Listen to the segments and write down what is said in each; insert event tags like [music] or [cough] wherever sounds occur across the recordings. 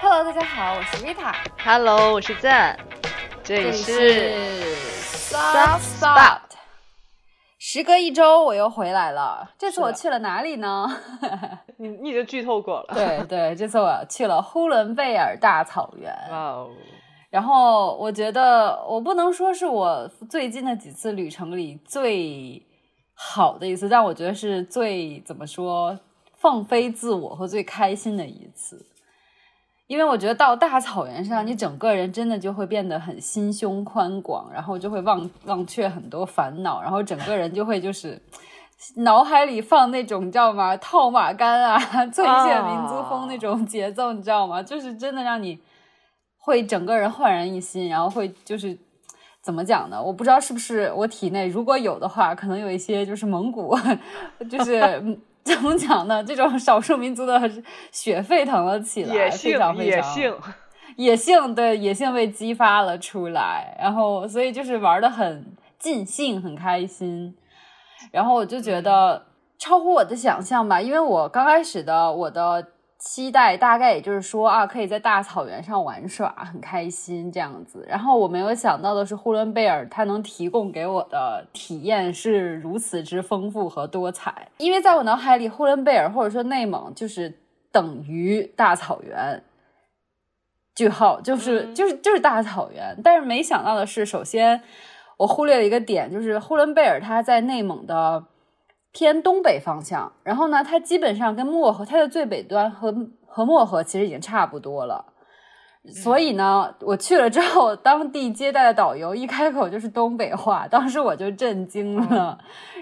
Hello，大家好，我是 Rita。Hello，我是赞，这里这里是 Soft Spot。时隔一周，我又回来了。这次我去了哪里呢？[laughs] 你你已经剧透过了。对对，这次我去了呼伦贝尔大草原。哇哦，然后我觉得，我不能说是我最近的几次旅程里最好的一次，但我觉得是最怎么说放飞自我和最开心的一次。因为我觉得到大草原上，你整个人真的就会变得很心胸宽广，然后就会忘忘却很多烦恼，然后整个人就会就是脑海里放那种你知道吗？套马杆啊，[laughs] 最炫民族风那种节奏，你知道吗？就是真的让你会整个人焕然一新，然后会就是怎么讲呢？我不知道是不是我体内如果有的话，可能有一些就是蒙古，[laughs] 就是嗯 [laughs] 怎么讲呢？这种少数民族的血沸腾了起来，非野性常非常野性，野性对野性被激发了出来，然后所以就是玩的很尽兴，很开心。然后我就觉得超乎我的想象吧，因为我刚开始的我的期待大概也就是说啊，可以在大草原上玩耍，很开心这样子。然后我没有想到的是，呼伦贝尔它能提供给我的体验是如此之丰富和多彩。因为在我脑海里，呼伦贝尔或者说内蒙就是等于大草原。句号就是、嗯就是就是大草原，但是没想到的是，首先我忽略了一个点，就是呼伦贝尔它在内蒙的偏东北方向，然后呢，它基本上跟漠河，它的最北端和和漠河其实已经差不多了。所以呢，我去了之后，当地接待的导游一开口就是东北话，当时我就震惊了。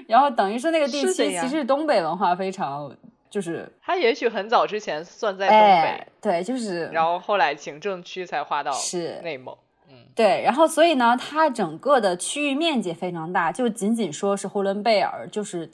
然后等于是那个地区其实东北文化非常就是他也许很早之前算在东北，哎，对，就是然后后来行政区才划到是内蒙。嗯对，然后所以呢，它整个的区域面积非常大，就仅仅说是呼伦贝尔，就是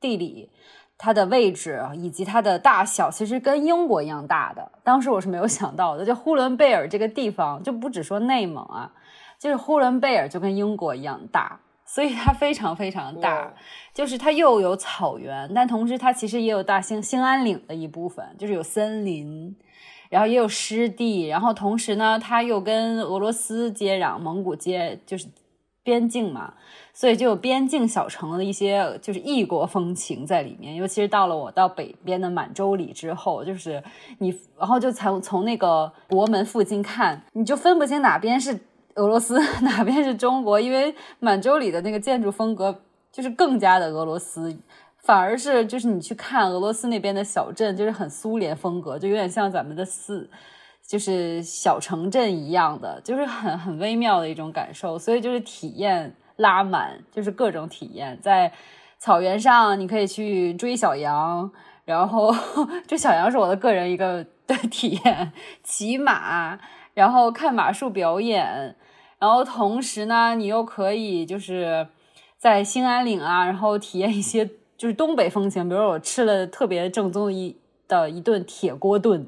地理它的位置以及它的大小，其实跟英国一样大的。当时我是没有想到的，就呼伦贝尔这个地方，就不只说内蒙啊，就是呼伦贝尔就跟英国一样大，所以它非常非常大。就是它又有草原，但同时它其实也有大兴兴安岭的一部分，就是有森林。然后也有湿地，然后同时呢，它又跟俄罗斯接壤，蒙古接就是边境嘛，所以就有边境小城的一些就是异国风情在里面。尤其是到了我到北边的满洲里之后，就是你，然后就从从那个国门附近看，你就分不清哪边是俄罗斯，[laughs] 哪边是中国，因为满洲里的那个建筑风格就是更加的俄罗斯。反而是就是你去看俄罗斯那边的小镇，就是很苏联风格，就有点像咱们的四，就是小城镇一样的，就是很很微妙的一种感受。所以就是体验拉满，就是各种体验。在草原上，你可以去追小羊，然后 [laughs] 追小羊是我的个人一个 [laughs] 的体验，骑马，然后看马术表演，然后同时呢，你又可以就是在兴安岭啊，然后体验一些。就是东北风情，比如我吃了特别正宗的一的一顿铁锅炖，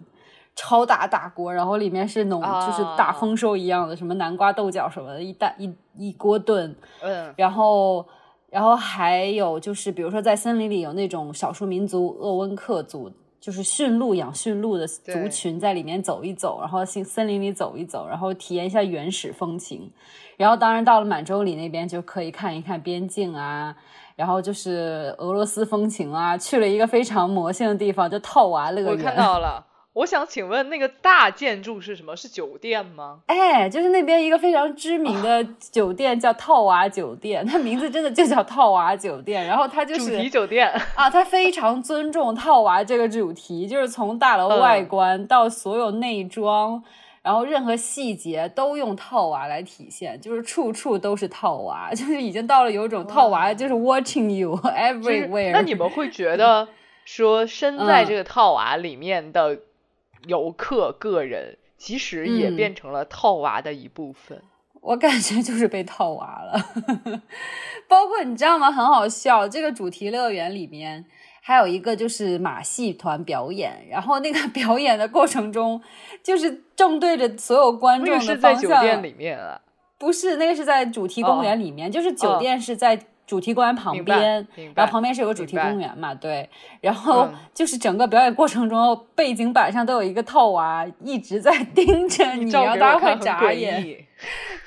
超大大锅，然后里面是浓，啊就是大丰收一样的，什么南瓜豆角什么的，一大一一锅炖，嗯，然后然后还有就是比如说在森林里有那种少数民族鄂温克族，就是驯鹿养驯鹿的族群在里面走一走，然后森森林里走一走，然后体验一下原始风情，然后当然到了满洲里那边就可以看一看边境啊。然后就是俄罗斯风情啊，去了一个非常魔性的地方，就套娃乐园。我看到了。我想请问，那个大建筑是什么？是酒店吗？哎，就是那边一个非常知名的酒店叫套娃酒店，它名字真的就叫套娃酒店。然后它就是主是题酒店。啊，它非常尊重套娃这个主题，就是从大楼外观到所有内装。然后任何细节都用套娃来体现，就是处处都是套娃，就是已经到了有种套娃就是 watching you [laughs] everywhere。那你们会觉得 [laughs] 说，身在嗯这个套娃里面的游客个人，其实也嗯变成了套娃的一部分。我感觉就是被套娃了，[laughs] 包括你知道吗？很好笑，这个主题乐园里面还有一个就是马戏团表演，然后那个 [laughs] 表演的过程中，就是正对着所有观众的那个是在。酒店里面啊。不是，那个是在主题公园里面，就是酒店是在主题公园旁边，然后旁边是有个主题公园嘛，对，然后嗯。就是整个表演过程中，背景板上都有一个套娃一直在盯着 [laughs] 你，照然后大家会眨眼，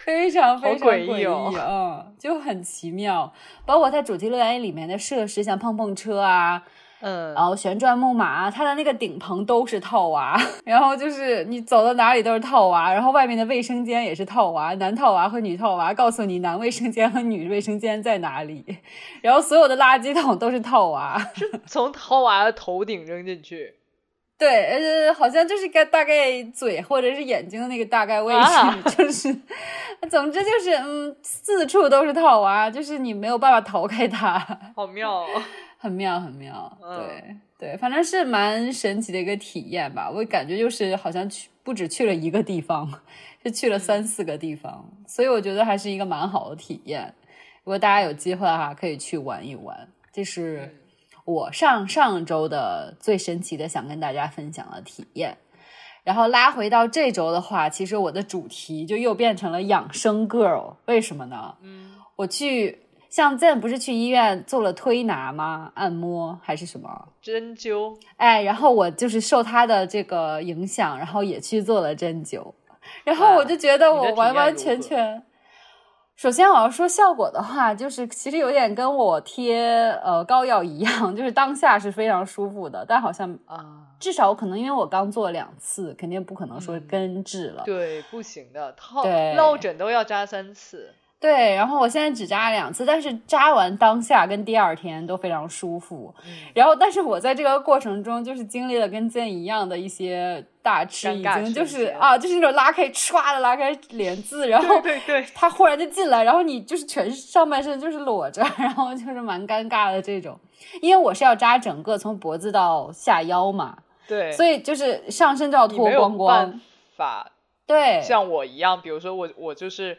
非常非常好诡异哦嗯，就很奇妙。包括它主题乐园里面的设施，像碰碰车啊，嗯，然后旋转木马啊，它的那个顶棚都是套娃，[laughs] 然后就是你走到哪里都是套娃，然后外面的卫生间也是套娃，男套娃和女套娃告诉你男卫生间和女卫生间在哪里，[laughs] 然后所有的垃圾桶都是套娃，从套娃的头顶扔进去，对，呃，好像就是个大概嘴或者是眼睛的那个大概位置，啊 [laughs] 就是，总之就是嗯，四处都是套娃，就是你没有办法逃开它。好妙哦。很妙，很妙，嗯对对，反正是蛮神奇的一个体验吧。我感觉就是好像去不止去了一个地方，[laughs] 是去了三四个地方，所以我觉得还是一个蛮好的体验。如果大家有机会的话，可以去玩一玩。这是我上上周的最神奇的想跟大家分享的体验。然后拉回到这周的话，其实我的主题就又变成了养生 girl，为什么呢？嗯，我去像 Zen 不是去医院做了推拿吗？按摩还是什么？针灸，哎，然后我就是受他的这个影响，然后也去做了针灸，然后我就觉得我完完全全。首先我要说效果的话，就是其实有点跟我贴呃膏药一样，[laughs] 就是当下是非常舒服的，但好像啊，至少可能因为我刚做两次，肯定不可能说嗯根治了。对，不行的，套对落枕都要扎三次。对，然后我现在只扎了两次，但是扎完当下跟第二天都非常舒服。嗯然后，但是我在这个过程中，就是经历了跟 Zen 一样的一些大吃，尴尬已经就是啊，就是那种拉开歘的拉开帘子，然后对对对，[laughs] 他忽然就进来，然后你就是全上半身就是裸着，[laughs] 然后就是蛮尴尬的这种。因为我是要扎整个从脖子到下腰嘛，对，所以就是上身就要脱光光办。法对，像我一样，比如说我我就是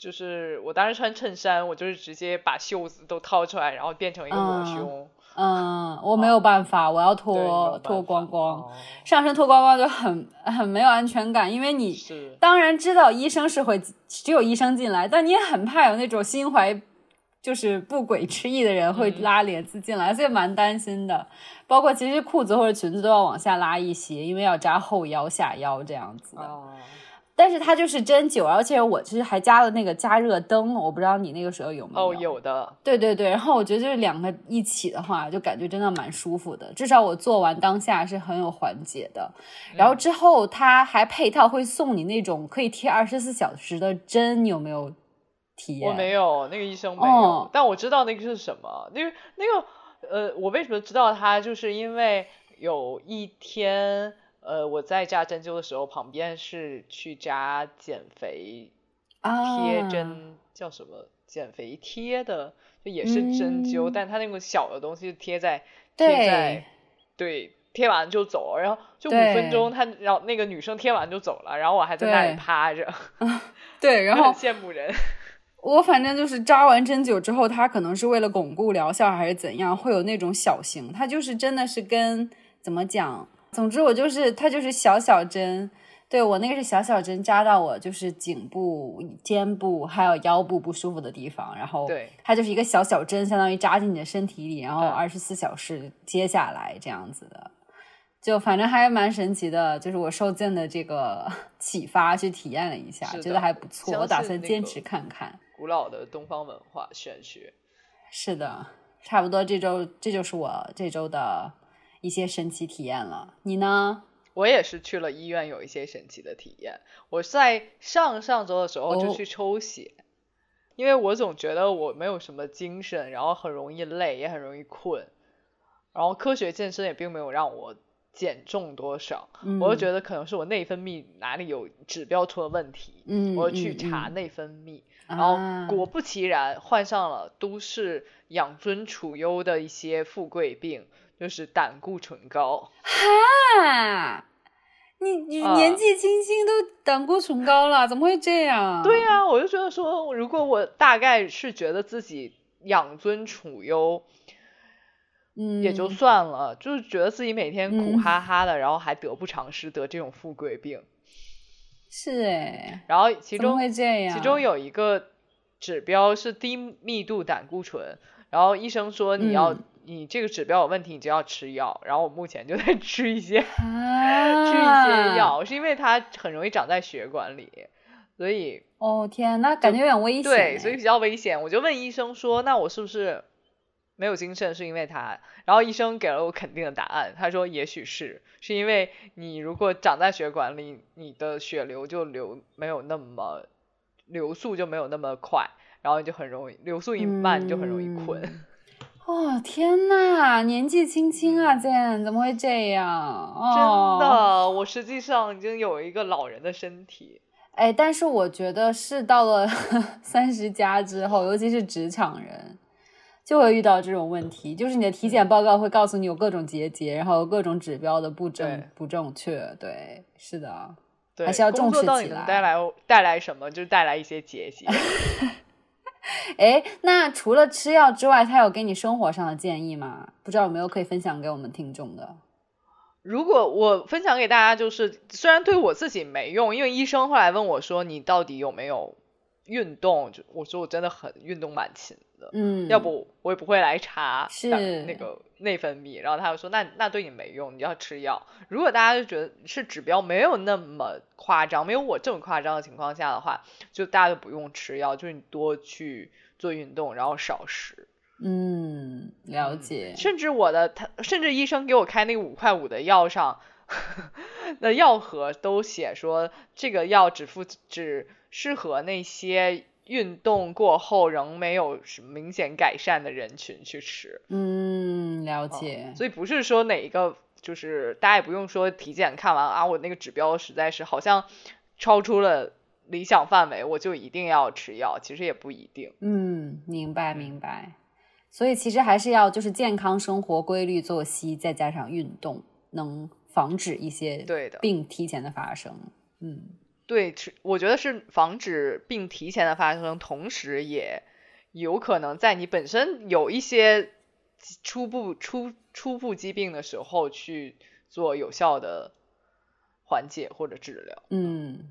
就是我当时穿衬衫，我就是直接把袖子都掏出来，然后变成一个抹嗯胸，嗯，[laughs] 我没有办法，我要脱脱光光。哦上身脱光光就很很没有安全感，因为你当然知道医生是会只有医生进来，但你也很怕有那种心怀就是不轨之意的人会嗯拉帘子进来，所以蛮担心的。包括其实裤子或者裙子都要往下拉一些，因为要扎后腰、下腰这样子的。哦，但是它就是针灸，而且我其实还加了那个加热灯，我不知道你那个时候有没有？哦，有的，对对对，然后我觉得就是两个一起的话，就感觉真的蛮舒服的。至少我做完当下是很有缓解的。然后之后它还配套会送你那种可以贴二十四小时的针，你有没有体验？我没有，那个医生没有，哦但我知道那个是什么。那个那个呃，我为什么知道它，就是因为有一天呃我在扎针灸的时候，旁边是去扎减肥啊，贴针，叫什么减肥贴的，就也是针灸，嗯但它那个小的东西贴在贴在对。贴完就走，然后就五分钟，他然后那个女生贴完就走了，然后我还在那里趴着，对，然 [laughs] 后羡慕人。[laughs] 我反正就是扎完针灸之后，它可能是为了巩固疗效还是怎样，会有那种小型，它就是真的是跟怎么讲，总之我就是它就是小小针，对我那个是小小针扎到我就是颈部、肩部还有腰部不舒服的地方，然后对它就是一个小小针，相当于扎进你的身体里，然后嗯二十四小时接下来这样子的。就反正还蛮神奇的，就是我受赠的这个启发去体验了一下，觉得还不错，我打算坚持看看。古老的东方文化玄学。是的，差不多这周这就是我这周的一些神奇体验了。你呢？我也是去了医院，有一些神奇的体验。我在上上周的时候就哦去抽血，因为我总觉得我没有什么精神，然后很容易累，也很容易困。然后科学健身也并没有让我减重多少，嗯，我就觉得可能是我内分泌哪里有指标出了问题，嗯，我就去查内分泌。啊然后果不其然，患上了都市养尊处优的一些富贵病，就是胆固醇高。哈，你你啊年纪轻轻都胆固醇高了，怎么会这样？对呀、我就觉得说，如果我大概是觉得自己养尊处优嗯，也就算了，就是觉得自己每天苦嗯哈哈的，然后还得不偿失得这种富贵病。是哎，然后其中会这样？其中有一个指标是低密度胆固醇，然后医生说你要、嗯你这个指标有问题，你就要吃药。然后我目前就在 [laughs] 吃一些、啊，吃一些。药，是因为它很容易长在血管里，所以哦天，那感觉有点危险。对，所以比较危险。我就问医生说，那我是不是没有精神是因为它？然后医生给了我肯定的答案，他说也许是，是因为你如果长在血管里，你的血流就流没有那么流速就没有那么快，然后你就很容易流速一慢，你就很容易困。嗯哦天呐，年纪轻轻啊，健怎么会这样？哦、真的，我实际上已经有一个老人的身体。哎，但是我觉得是到了 [laughs] 三十加之后，尤其是职场人，就会遇到这种问题，就是你的体检报告会告诉你有各种结节，然后各种指标的不正不正确。对，是的，对，还是要重视起来底能带来带来什么？就是带来一些结节。[laughs] [laughs] 哎，那除了吃药之外，他有给你生活上的建议吗？不知道有没有可以分享给我们听众的？如果我分享给大家，就是虽然对我自己没用，因为医生后来问我说你到底有没有运动，就我说我真的很运动蛮勤的，嗯，要不我也不会来查是那个内分泌。然后他就说那那对你没用，你要吃药。如果大家就觉得是指标没有那么夸张，没有我这么夸张的情况下的话，就大家就不用吃药，就是你多去做运动，然后少食。嗯，了解。甚至我的他，甚至医生给我开那个五块五的药上 [laughs] 的药盒都写说，这个药只负只适合那些运动过后仍没有什么明显改善的人群去吃。嗯，了嗯解。所以不是说哪一个，就是大家也不用说体检看完啊，我那个指标实在是好像超出了理想范围，我就一定要吃药，其实也不一定。嗯，明白明白。所以其实还是要就是健康生活、规律作息，再加上运动，能防止一些对的病提前的发生。嗯对，是我觉得是防止病提前的发生，同时也有可能在你本身有一些初步初初步疾病的时候去做有效的缓解或者治疗。嗯，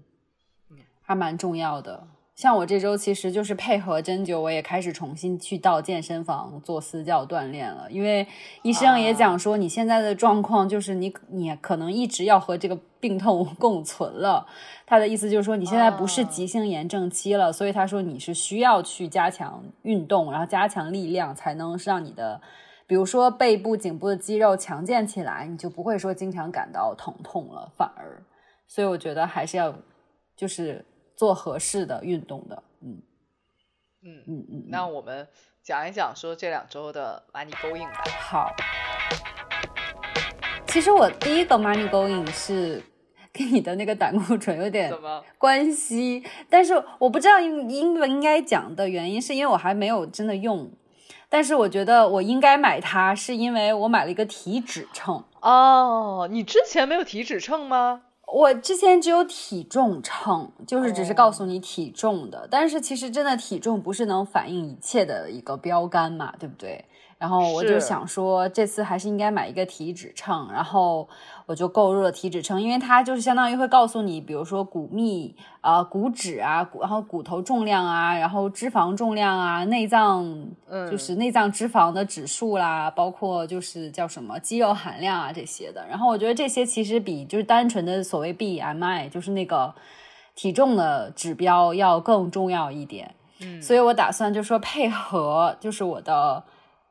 还蛮重要的。像我这周其实就是配合针灸，我也开始重新去到健身房做私教锻炼了。因为医生也讲说，你现在的状况就是你你可能一直要和这个病痛 [laughs] 共存了。他的意思就是说，你现在不是急性炎症期了，所以他说你是需要去加强运动，然后加强力量，才能让你的，比如说背部、颈部的肌肉强健起来，你就不会说经常感到疼痛了，反而。所以我觉得还是要就是做合适的运动的，嗯嗯，嗯嗯。那我们讲一讲说这两周的 money going 吧。好，其实我第一个 money going 是跟你的那个胆固醇有点？关系，但是我不知道应应不应该讲的原因，是因为我还没有真的用。但是我觉得我应该买它，是因为我买了一个体脂秤。哦，你之前没有体脂秤吗？我之前只有体重秤，就是只是告诉你体重的，但是其实真的体重不是能反映一切的一个标杆嘛，对不对？然后我就想说，这次还是应该买一个体脂秤，然后我就购入了体脂秤，因为它就是相当于会告诉你，比如说骨密啊、骨脂啊，骨然后骨头重量啊，然后脂肪重量啊，内脏嗯，就是内脏脂肪的指数啦，包括就是叫什么肌肉含量啊这些的。然后我觉得这些其实比就是单纯的所谓 BMI，就是那个体重的指标要更重要一点。嗯，所以我打算就说配合就是我的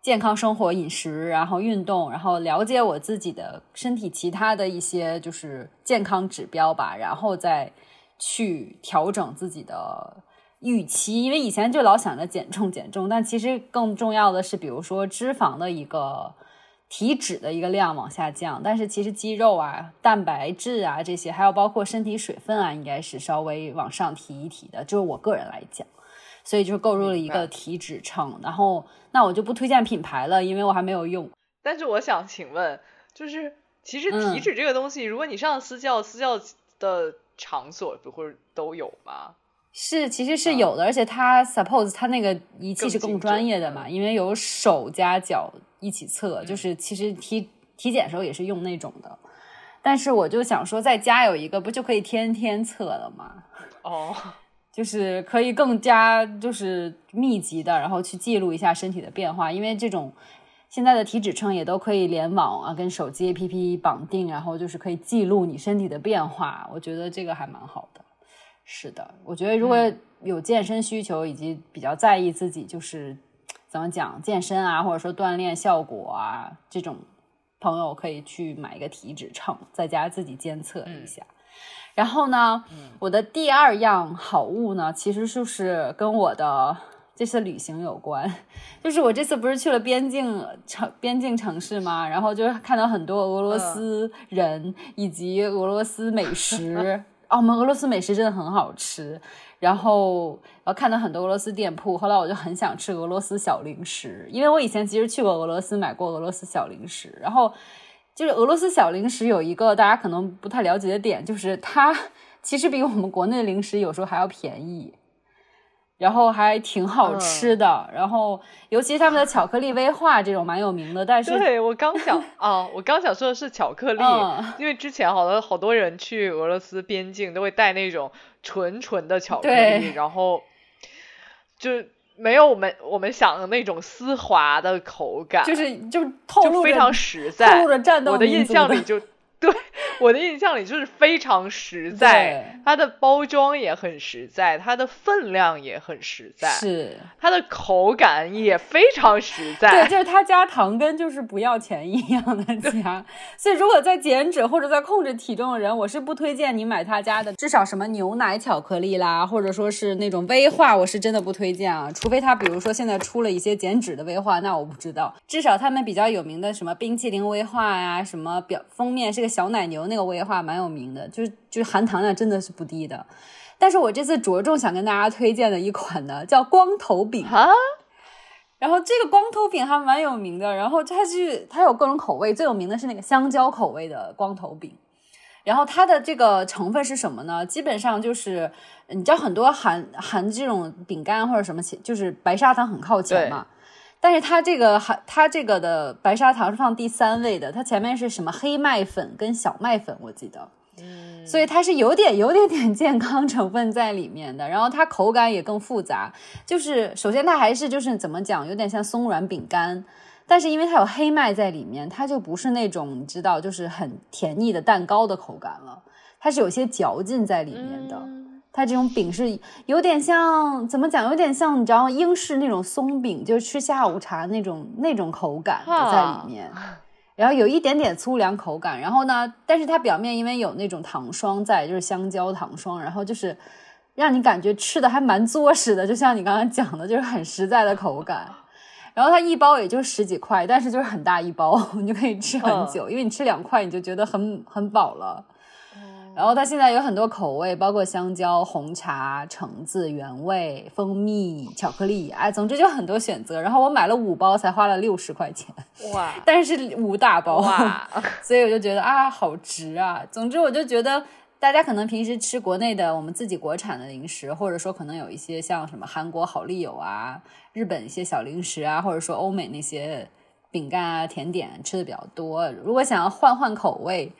健康生活、饮食，然后运动，然后了解我自己的身体其他的一些就是健康指标吧，然后再去调整自己的预期。因为以前就老想着减重减重，但其实更重要的是，比如说脂肪的一个。体脂的一个量往下降，但是其实肌肉啊、蛋白质啊这些，还有包括身体水分啊，应该是稍微往上提一提的。就是我个人来讲，所以就购入了一个体脂秤。然后，那我就不推荐品牌了，因为我还没有用。但是我想请问，就是其实嗯体脂这个东西，如果你上私教，私教的场所不会都有吗？是，其实是有的，而且它 suppose 它那个仪器是更专业的嘛，因为有手加脚一起测，嗯就是其实体体检时候也是用那种的。但是我就想说，在家有一个不就可以天天测了吗？哦，就是可以更加就是密集的，然后去记录一下身体的变化，因为这种现在的体脂秤也都可以联网啊，跟手机 APP 绑定，然后就是可以记录你身体的变化，我觉得这个还蛮好的。是的，我觉得如果有健身需求以及比较在意自己就是怎么讲健身啊，或者说锻炼效果啊这种朋友，可以去买一个体脂秤，在家自己监测一下。然后呢，我的第二样好物呢，其实就是跟我的这次旅行有关。[laughs] 就是我这次不是去了边境城边境城市吗？然后就看到很多俄罗斯人以及俄罗斯美食。哦，我们俄罗斯美食真的很好吃。然后我看到很多俄罗斯店铺，后来我就很想吃俄罗斯小零食，因为我以前其实去过俄罗斯买过俄罗斯小零食，然后。就是俄罗斯小零食有一个大家可能不太了解的点，就是它其实比我们国内的零食有时候还要便宜，然后还挺好吃的。然后尤其他们的巧克力威化这种蛮有名的。但是对我刚想啊，[laughs] 我刚想说的是巧克力，因为之前好多好多人去俄罗斯边境都会带那种纯纯的巧克力，然后就。没有我们我们想的那种丝滑的口感，就是就透露非常实在，透露着战斗我的印象里就。[laughs] 对我的印象里就是非常实在，它的包装也很实在，它的分量也很实在，是它的口感也非常实在。对，就是它加糖跟就是不要钱一样的 [laughs] 加。所以如果在减脂或者在控制体重的人，我是不推荐你买他家的，至少什么牛奶巧克力啦，或者说是那种威化，我是真的不推荐啊。除非他比如说现在出了一些减脂的威化，那我不知道。至少他们比较有名的什么冰淇淋威化呀，什么表封面是个。小奶牛那个威化蛮有名的，就是就是含糖量真的是不低的。但是我这次着重想跟大家推荐的一款呢，叫光头饼啊。然后这个光头饼还蛮有名的，然后它是它有各种口味，最有名的是那个香蕉口味的光头饼。然后它的这个成分是什么呢？基本上就是你知道很多含含这种饼干或者什么，就是白砂糖很靠前嘛。但是它这个还，它这个的白砂糖是放第三位的，它前面是什么黑麦粉跟小麦粉，我记得，嗯，所以它是有点有点点健康成分在里面的，然后它口感也更复杂，就是首先它还是就是怎么讲，有点像松软饼干，但是因为它有黑麦在里面，它就不是那种你知道就是很甜腻的蛋糕的口感了，它是有些嚼劲在里面的。它这种饼是有点像怎么讲？有点像你知道英式那种松饼，就是吃下午茶那种那种口感在里面，然后有一点点粗粮口感。然后呢，但是它表面因为有那种糖霜在，就是香蕉糖霜，然后就是让你感觉吃的还蛮作实的，就像你刚刚讲的，就是很实在的口感。然后它一包也就十几块，但是就是很大一包，[laughs] 你就可以吃很久，因为你吃两块你就觉得很很饱了。然后它现在有很多口味，包括香蕉、红茶、橙子、原味、蜂蜜、巧克力，哎，总之就很多选择。然后我买了五包，才花了六十块钱，哇！[laughs] 但是五大包，[laughs] 所以我就觉得啊，好值啊。总之我就觉得，大家可能平时吃国内的我们自己国产的零食，或者说可能有一些像什么韩国好丽友啊、日本一些小零食啊，或者说欧美那些饼干啊、甜点吃的比较多。如果想要换换口味。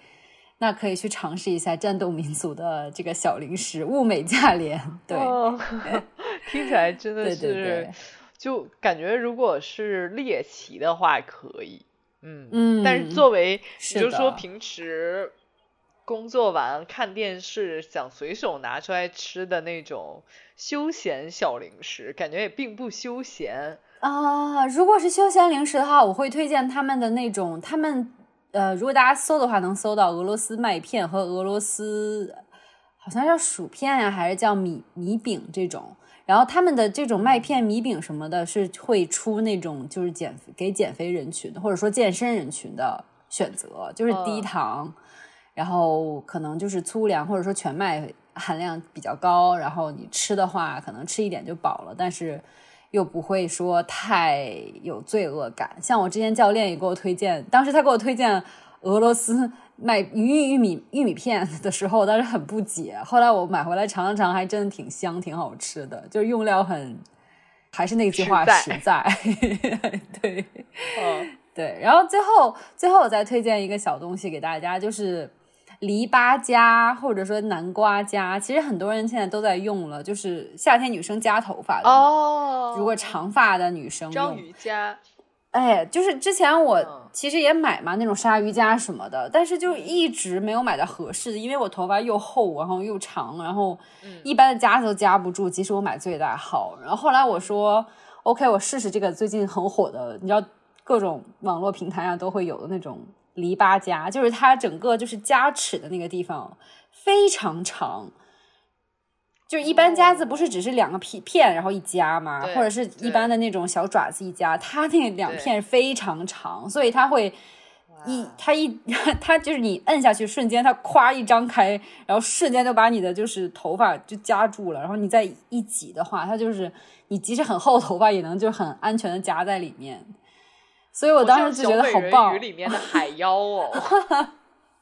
那可以去尝试一下战斗民族的这个小零食，物美价廉。对，[laughs] 听起来真的是，就感觉如果是猎奇的话可以，嗯嗯。但是作为，比如说平时工作完看电视想随手拿出来吃的那种休闲小零食，感觉也并不休闲啊。如果是休闲零食的话，我会推荐他们的那种，他们。呃，如果大家搜的话，能搜到俄罗斯麦片和俄罗斯，好像叫薯片呀，还是叫米米饼这种。然后他们的这种麦片、米饼什么的，是会出那种就是减给减肥人群的，或者说健身人群的选择，就是低糖，然后可能就是粗粮或者说全麦含量比较高，然后你吃的话，可能吃一点就饱了，但是。又不会说太有罪恶感，像我之前教练也给我推荐，当时他给我推荐俄罗斯 [laughs] 卖玉玉米玉米片的时候，当时很不解。后来我买回来尝了尝，还真的挺香，挺好吃的，就是用料很，还是那句话实在。[laughs] 对，嗯，对。然后最后最后我再推荐一个小东西给大家，就是篱笆夹或者说南瓜夹，其实很多人现在都在用了，就是夏天女生夹头发的哦。如果长发的女生章鱼夹，哎，就是之前我嗯。其实也买嘛那种鲨鱼夹什么的，但是就一直没有买到合适的，因为我头发又厚，然后又长，然后嗯。一般的夹子都夹不住，即使我买最大号。然后后来我说，OK，我试试这个最近很火的，你知道各种网络平台上都会有的那种篱笆夹，就是它整个就是夹齿的那个地方非常长。就是一般夹子不是只是两个片片，然后一夹嘛，或者是一般的那种小爪子一夹，它那两片非常长，所以它会一它一 [laughs] 它就是你摁下去瞬间，它咵一张开，然后瞬间就把你的就是头发就夹住了，然后你再一挤的话，它就是你即使很厚头发也能就很安全的夹在里面。所以我当时就觉得好棒鱼，里面的海妖哦。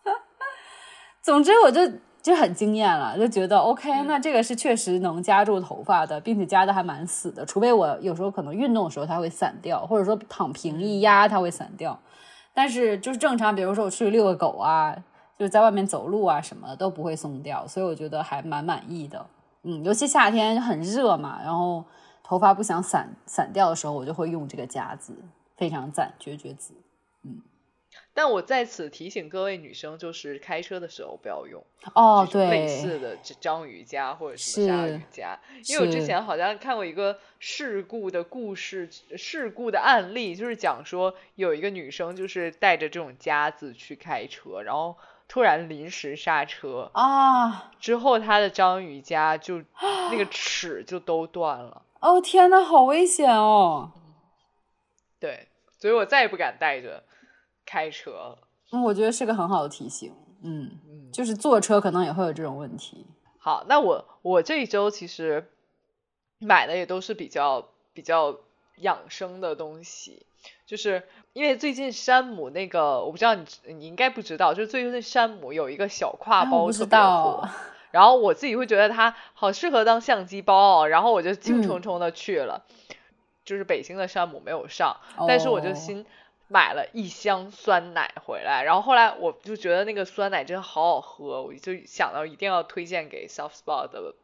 [laughs] 总之我就就很惊艳了，就觉得 OK，、那这个是确实能夹住头发的，并且夹的还蛮死的。除非我有时候可能运动的时候它会散掉，或者说躺平一压它会散掉。但是就是正常，比如说我出去遛个狗啊，就是在外面走路啊什么的都不会松掉，所以我觉得还蛮满意的。嗯，尤其夏天很热嘛，然后头发不想散散掉的时候，我就会用这个夹子，非常赞，绝绝子。嗯但我在此提醒各位女生，就是开车的时候不要用哦，对类，似的这章鱼夹或者什么鲨是鱼夹，因为我之前好像看过一个事故的故事，事故的案例，就是讲说有一个女生就是带着这种夹子去开车，然后突然临时刹车，啊，之后她的章鱼夹就那个齿就都断了，哦天呐，好危险哦！对，所以我再也不敢带着开车了。嗯，我觉得是个很好的提醒。嗯，嗯，就是坐车可能也会有这种问题。好，那我我这一周其实买的也都是比较比较养生的东西，就是因为最近山姆那个，我不知道你你应该不知道，就是最近山姆有一个小挎包特别道火，[laughs] 然后我自己会觉得它好适合当相机包哦，然后我就兴嗯冲冲的去了，就是北京的山姆没有上，但是我就哦。新买了一箱酸奶回来，然后后来我就觉得那个酸奶真的好好喝，我就想到一定要推荐给 Soft Spot 的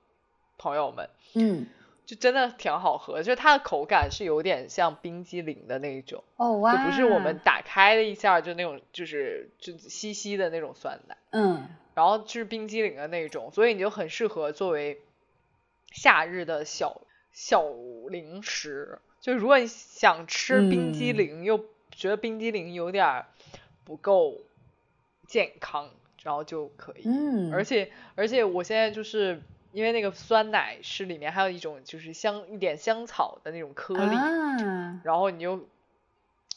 朋友们，嗯，就真的挺好喝，就是它的口感是有点像冰激凌的那种，哦哇，就不是我们打开了一下就那种就是就稀稀的那种酸奶，嗯。然后就是冰激凌的那种，所以你就很适合作为夏日的小小零食。就如果你想吃冰激嗯。凌，又觉得冰激凌有点儿不够健康，然后就可以。嗯，而且而且我现在就是因为那个酸奶是里面还有一种就是香一点香草的那种颗粒，啊，然后你就，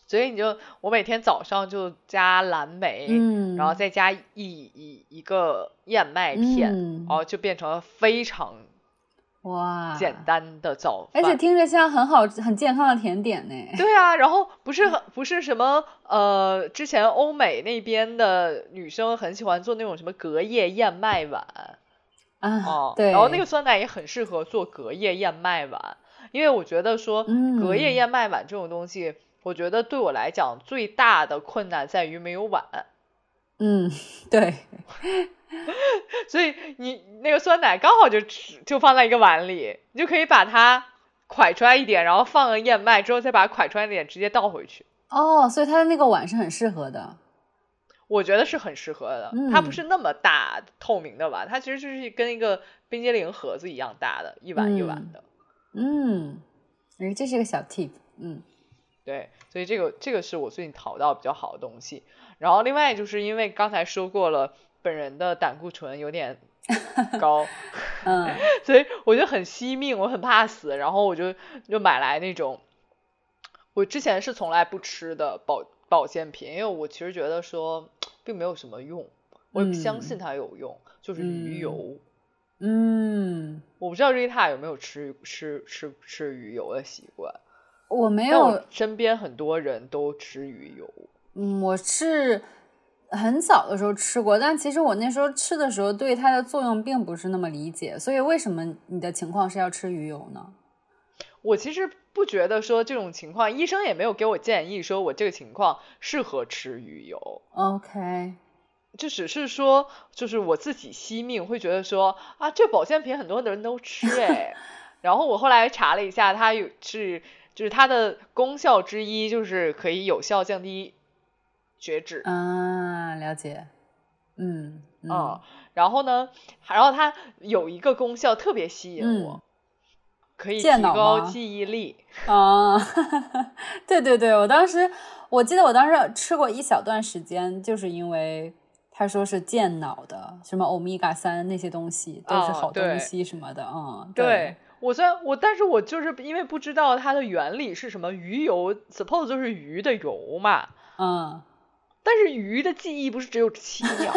所以你就我每天早上就加蓝莓，嗯，然后再加一一一个燕麦片，嗯。然后就变成了非常哇，简单的早饭而且。听着像很好很健康的甜点呢。对啊，然后不是很不是什么呃，之前欧美那边的女生很喜欢做那种什么隔夜燕麦碗，啊哦，，对，然后那个酸奶也很适合做隔夜燕麦碗，因为我觉得说隔夜嗯燕麦碗这种东西，我觉得对我来讲最大的困难在于没有碗，嗯，对，[laughs] 所以你那个酸奶刚好就吃就放在一个碗里，你就可以把它蒯出来一点，然后放个燕麦之后再把它蒯出来一点，直接倒回去。哦，所以它的那个碗是很适合的。我觉得是很适合的，它不嗯是那么大透明的碗，它其实就是跟一个冰激凌盒子一样大的，一碗一碗的。嗯，哎，这是个小 tip。嗯对，所以这个这个是我最近淘到比较好的东西。然后另外就是因为刚才说过了，本人的胆固醇有点 [laughs] 高，嗯 [laughs] 所以我就很惜命，我很怕死，然后我就就买来那种我之前是从来不吃的保保健品，因为我其实觉得说并没有什么用，我也不相信嗯它有用，就是鱼嗯油。嗯，我不知道瑞塔有没有吃吃吃吃鱼油的习惯，我没有，身边很多人都吃鱼油。嗯，我是很早的时候吃过，但其实我那时候吃的时候对它的作用并不是那么理解，所以为什么你的情况是要吃鱼油呢？我其实不觉得说这种情况，医生也没有给我建议说我这个情况适合吃鱼油。OK，就只是说，就是我自己惜命，会觉得说啊，这保健品很多的人都吃 [laughs] 哎。然后我后来查了一下，它有是就是它的功效之一，就是可以有效降低血脂。啊，了解。嗯嗯。然后呢，然后它有一个功效特别吸引我，可以提高记忆力。[laughs] [laughs] 啊，对对对，我当时我记得我当时吃过一小段时间，就是因为。他说是健脑的，什么欧米伽三那些东西都是好东西什么的，嗯，对我虽然我，但是我就是因为不知道它的原理是什么，鱼油 suppose 就是鱼的油嘛，嗯，但是鱼的记忆不是只有七 [laughs] 秒？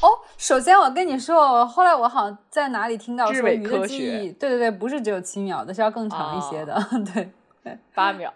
哦，首先我跟你说，后来我好像在哪里听到说鱼的记忆，对对对，不是只有七秒的，是要更长一些的，[laughs] 对。[laughs] 八秒，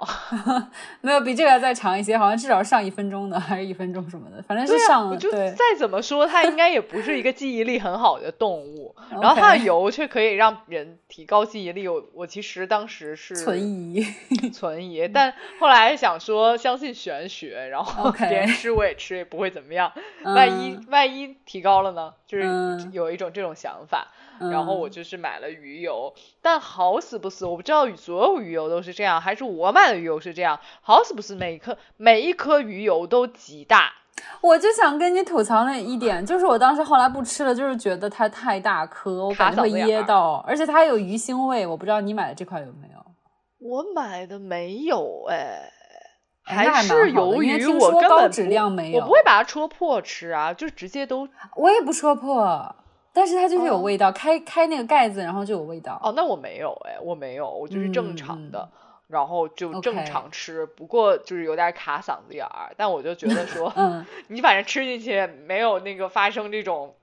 [laughs] 没有比这个再长一些，好像至少上一分钟的，还是一分钟什么的，反正是上。对，再怎么说，它应该也不是一个记忆力很好的动物，[laughs] 然后它的油却可以让人提高记忆力。我我其实当时是存疑，存疑，但后来想说相信玄学，然后别人吃我也吃，也不会怎么样。万一万一提高了呢？就是有一种这种想法。然后我就是买了鱼油，但好死不死，我不知道所有鱼油都是这样，还是我买的鱼油是这样。好死不死，每一颗每一颗鱼油都极大。我就想跟你吐槽那一点，就是我当时后来不吃了，就是觉得它太大颗，我感觉会噎到，而且它还有鱼腥味。我不知道你买的这块有没有？我买的没有哎，还是由于我根本不，我不会把它戳破吃啊，就直接都。我也不戳破。但是它就是有味道，开开那个盖子，然后就有味道。哦，那我没有哎，我没有，我就是正常的，然后就正常吃。不过就是有点卡嗓子眼儿，但我就觉得说，嗯，[laughs] 你反正吃进去没有那个发生这种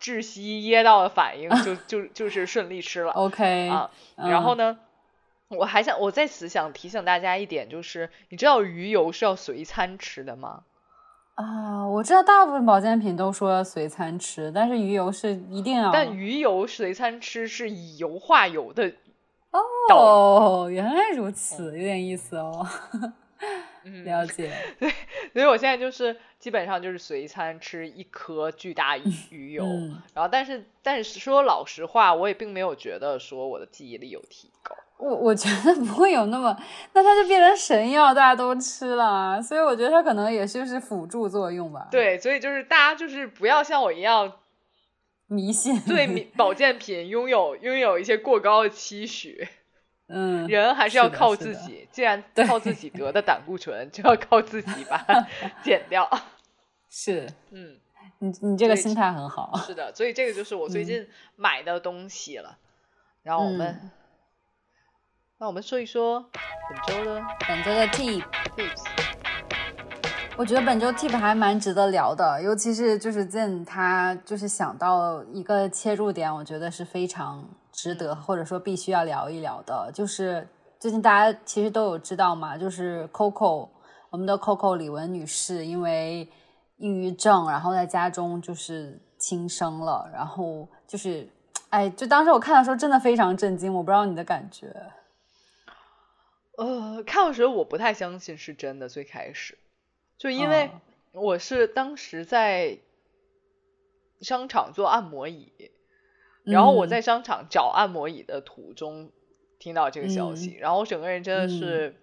窒息噎到的反应，就 [laughs] 就就是顺利吃了。OK 啊，然后呢，我还想我在此想提醒大家一点，就是你知道鱼油是要随餐吃的吗？啊，我知道大部分保健品都说随餐吃，但是鱼油是一定要。但鱼油随餐吃是以油化油的。哦，原来如此，有点意思哦。[laughs] 了解。对，所以我现在就是基本上就是随餐吃一颗巨大鱼 [laughs] 油，然后但是但是说老实话，我也并没有觉得说我的记忆力有提高。我我觉得不会有那么，那它就变成神药，大家都吃了，所以我觉得它可能也就是辅助作用吧。对，所以就是大家就是不要像我一样迷信，对 [laughs] 保健品拥有拥有一些过高的期许。嗯，人还是要靠自己，既然靠自己得的胆固醇，就要靠自己把它 [laughs] 减掉。是，嗯，你你这个心态很好。是的，所以这个就是我最近买的东西了。然后我们。那我们说一说本周的本周的 tip tips。我觉得本周 tip 还蛮值得聊的，尤其是就是 Zen 他就是想到一个切入点，我觉得是非常值得或者说必须要聊一聊的。就是最近大家其实都有知道嘛，就是 Coco 我们的 Coco 李玟女士因为抑郁症，然后在家中就是轻生了，然后就是哎，就当时我看的时候真的非常震惊，我不知道你的感觉。呃，看的时候我不太相信是真的。最开始，就因为我是当时在商场做按摩椅，然后我在商场找按摩椅的途中听到这个消息，然后我整个人真的是，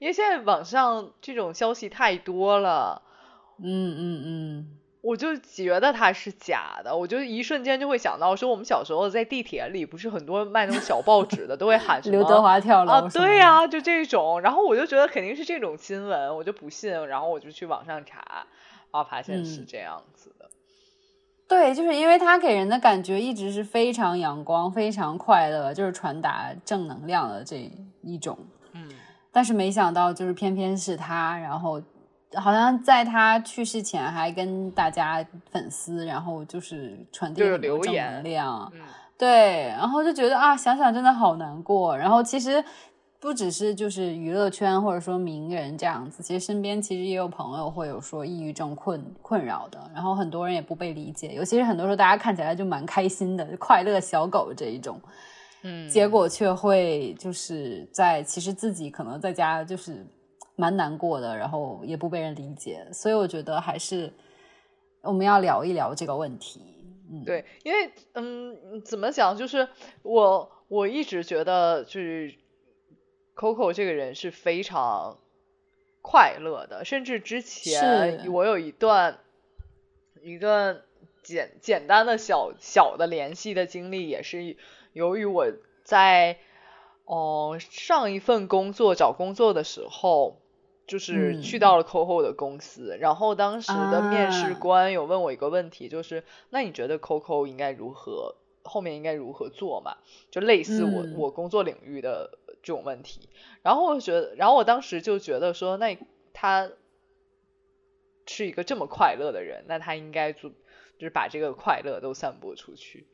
因为现在网上这种消息太多了，嗯嗯嗯。我就觉得它是假的，我就一瞬间就会想到说，我们小时候在地铁里不是很多卖那种小报纸的，都会喊什么刘德华跳楼啊？对呀，就这种。然后我就觉得肯定是这种新闻，我就不信。然后我就去网上查，然后发现是这样子的。对，就是因为他给人的感觉一直是非常阳光、非常快乐，就是传达正能量的这一种。嗯。但是没想到，就是偏偏是他，然后。好像在他去世前还跟大家粉丝，然后就是传递正能量，对，然后就觉得啊，想想真的好难过。然后其实不只是就是娱乐圈或者说名人这样子，其实身边其实也有朋友会有说抑郁症困困扰的，然后很多人也不被理解，尤其是很多时候大家看起来就蛮开心的快乐小狗这一种，嗯，结果却会就是在其实自己可能在家就是。蛮难过的，然后也不被人理解，所以我觉得还是我们要聊一聊这个问题。嗯，对，因为嗯，怎么讲，就是我我一直觉得，就是 Coco 这个人是非常快乐的，甚至之前我有一段一段简简单的小小的联系的经历，也是由于我在哦上一份工作找工作的时候。就是去到了 Coco 的公司，然后当时的面试官有问我一个问题，就是那你觉得 Coco 应该如何后面应该如何做嘛？就类似我我工作领域的这种问题。然后我觉得，然后我当时就觉得说，那他是一个这么快乐的人，那他应该做就是把这个快乐都散播出去。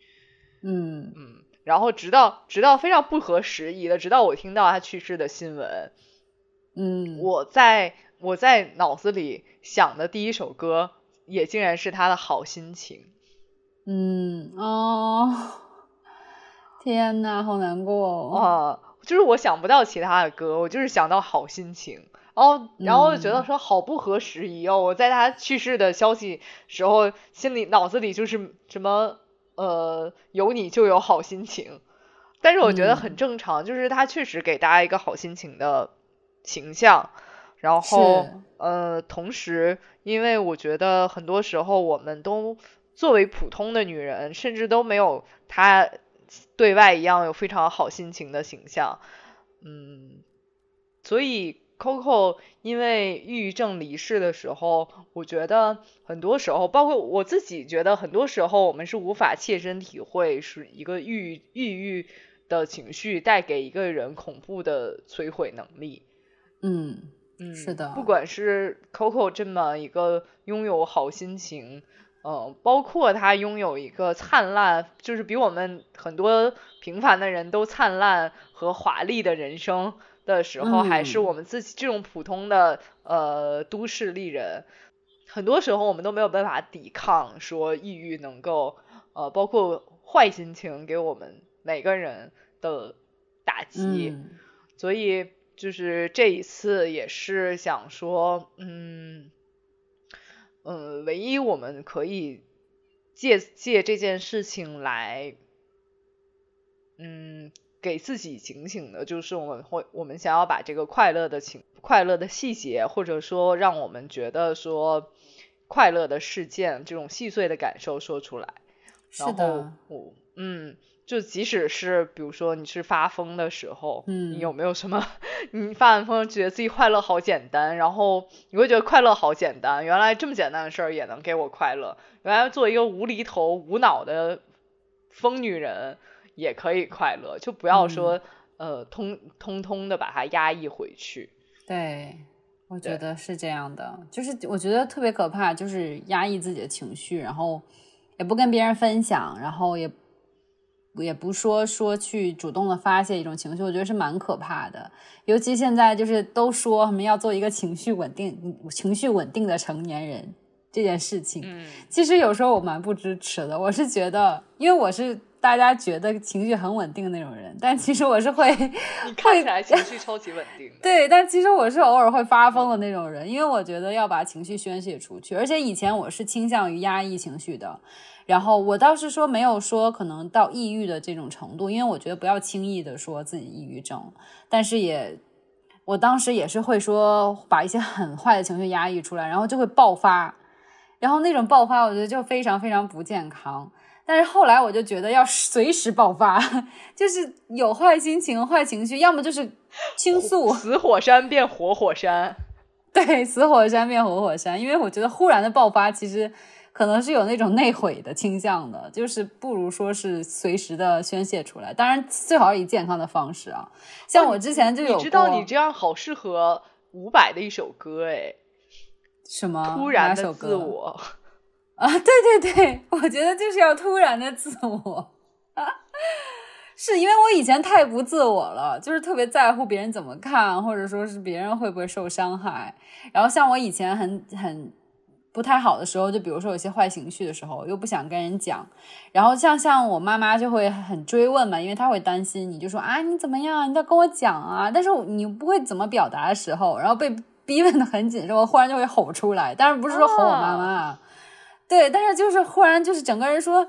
嗯嗯。然后直到直到非常不合时宜的，直到我听到他去世的新闻。嗯，我在我在脑子里想的第一首歌，也竟然是他的好心情。嗯哦，天呐，好难过啊！就是我想不到其他的歌，我就是想到好心情。然后，然后就觉得说好不合时宜哦。我在他去世的消息时候，心里脑子里就是什么呃，有你就有好心情。但是我觉得很正常，就是他确实给大家一个好心情的。形象，然后呃，同时，因为我觉得很多时候我们都作为普通的女人，甚至都没有她对外一样有非常好心情的形象，嗯，所以 Coco 因为抑郁症离世的时候，我觉得很多时候，包括我自己觉得很多时候，我们是无法切身体会是一个抑郁抑郁的情绪带给一个人恐怖的摧毁能力。嗯嗯，是的，不管是 Coco 这么一个拥有好心情，嗯，包括他拥有一个灿烂，就是比我们很多平凡的人都灿烂和华丽的人生的时候，还是我们自己这种普通的呃都市丽人，很多时候我们都没有办法抵抗说抑郁能够呃，包括坏心情给我们每个人的打击，所以。就是这一次也是想说，嗯，嗯，唯一我们可以借借这件事情来，嗯，给自己警醒的，就是我们会我们想要把这个快乐的情快乐的细节，或者说让我们觉得说快乐的事件这种细碎的感受说出来。是的，我嗯。就即使是比如说你是发疯的时候，嗯，你有没有什么？[laughs] 你发完疯觉得自己快乐好简单，然后你会觉得快乐好简单，原来这么简单的事儿也能给我快乐，原来做一个无厘头无脑的疯女人也可以快乐，就不要说呃通通通的把它压抑回去。对，我觉得是这样的，就是我觉得特别可怕，就是压抑自己的情绪，然后也不跟别人分享，然后也。也不说说去主动的发泄一种情绪，我觉得是蛮可怕的。尤其现在就是都说我们要做一个情绪稳定、情绪稳定的成年人这件事情，嗯，其实有时候我蛮不支持的。我是觉得，因为我是大家觉得情绪很稳定的那种人，但其实我是会，你看起来情绪超级稳定。[laughs] 对，但其实我是偶尔会发疯的那种人，因为我觉得要把情绪宣泄出去，而且以前我是倾向于压抑情绪的。然后我倒是说没有说可能到抑郁的这种程度，因为我觉得不要轻易的说自己抑郁症，但是也，我当时也是会说把一些很坏的情绪压抑出来，然后就会爆发，然后那种爆发我觉得就非常非常不健康。但是后来我就觉得要随时爆发，就是有坏心情、坏情绪，要么就是倾诉，死火山变活火山，对，死火山变活火山，因为我觉得忽然的爆发其实。可能是有那种内毁的倾向的，就是不如说是随时的宣泄出来。当然，最好以健康的方式啊。像我之前就有，你知道你这样好适合伍佰的一首歌哎，什么？突然的自我啊？对对对，我觉得就是要突然的自我啊，[laughs] 是因为我以前太不自我了，就是特别在乎别人怎么看，或者说是别人会不会受伤害。然后像我以前很很。不太好的时候，就比如说有些坏情绪的时候，又不想跟人讲，然后像像我妈妈就会很追问嘛，因为她会担心你，就说啊你怎么样，你要跟我讲啊，但是你不会怎么表达的时候，然后被逼问的很紧，我忽然就会吼出来，但是不是说吼我妈妈，对，但是就是忽然就是整个人说，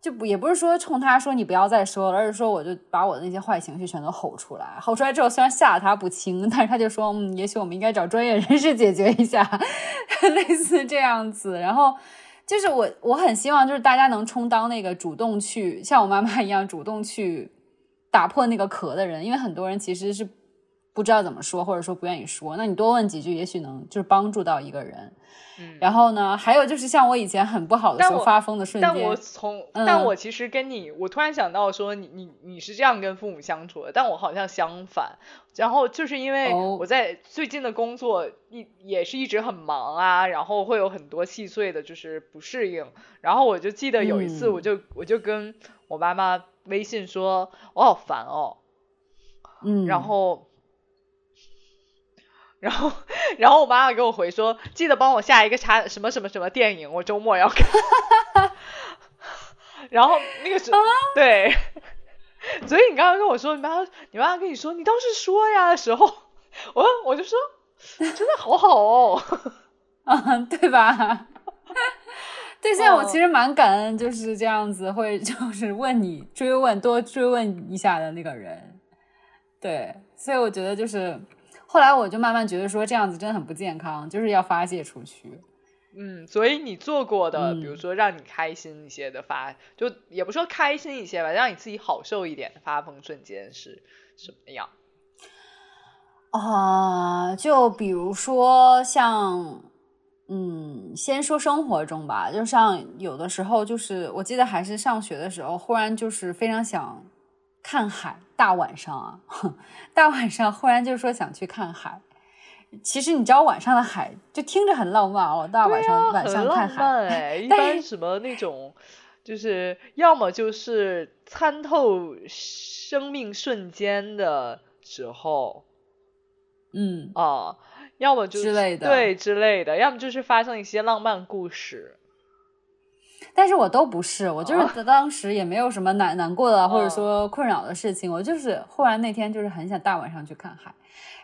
就不也不是说冲他说你不要再说了，而是说我就把我的那些坏情绪全都吼出来。吼出来之后，虽然吓得他不轻，但是他就说，嗯，也许我们应该找专业人士解决一下，[laughs] 类似这样子。然后就是我我很希望就是大家能充当那个主动去像我妈妈一样主动去打破那个壳的人，因为很多人其实是不知道怎么说，或者说不愿意说。那你多问几句，也许能就是帮助到一个人。嗯然后呢，还有就是像我以前很不好的时候发疯的瞬间。但我从，但我其实跟你，我突然想到说，你你你是这样跟父母相处的，但我好像相反。然后就是因为我在最近的工作一也是一直很忙啊，然后会有很多细碎的就是不适应。然后我就记得有一次，我就我就跟我妈妈微信说，我好烦哦。嗯。然后。然后，然后我妈妈给我回说，记得帮我下一个查什么什么什么电影，我周末要看。[laughs] 然后那个时候，对，[laughs] 所以你刚刚跟我说，你妈，你妈妈跟你说，你倒是说呀的时候，我我就说，真的好好哦，[laughs] 嗯，对吧？对，现在我其实蛮感恩，就是这样子会就是问你追问多追问一下的那个人，对，所以我觉得就是。后来我就慢慢觉得说这样子真的很不健康，就是要发泄出去。嗯，所以你做过的，比如说让你开心一些的发，就也不说开心一些吧，让你自己好受一点的发疯瞬间是什么样？啊，就比如说像，嗯，先说生活中吧，就像有的时候，就是我记得还是上学的时候，忽然就是非常想。看海，大晚上啊，[laughs] 大晚上忽然就说想去看海。其实你知道晚上的海就听着很浪漫哦，大晚上晚上看海，哎，[laughs] 一般什么那种，就是要么就是参透生命瞬间的时候，嗯啊，要么就之类的，对之类的，要么就是发生一些浪漫故事。但是我都不是，我就是当时也没有什么难难过的或者说困扰的事情，我就是忽然那天就是很想大晚上去看海，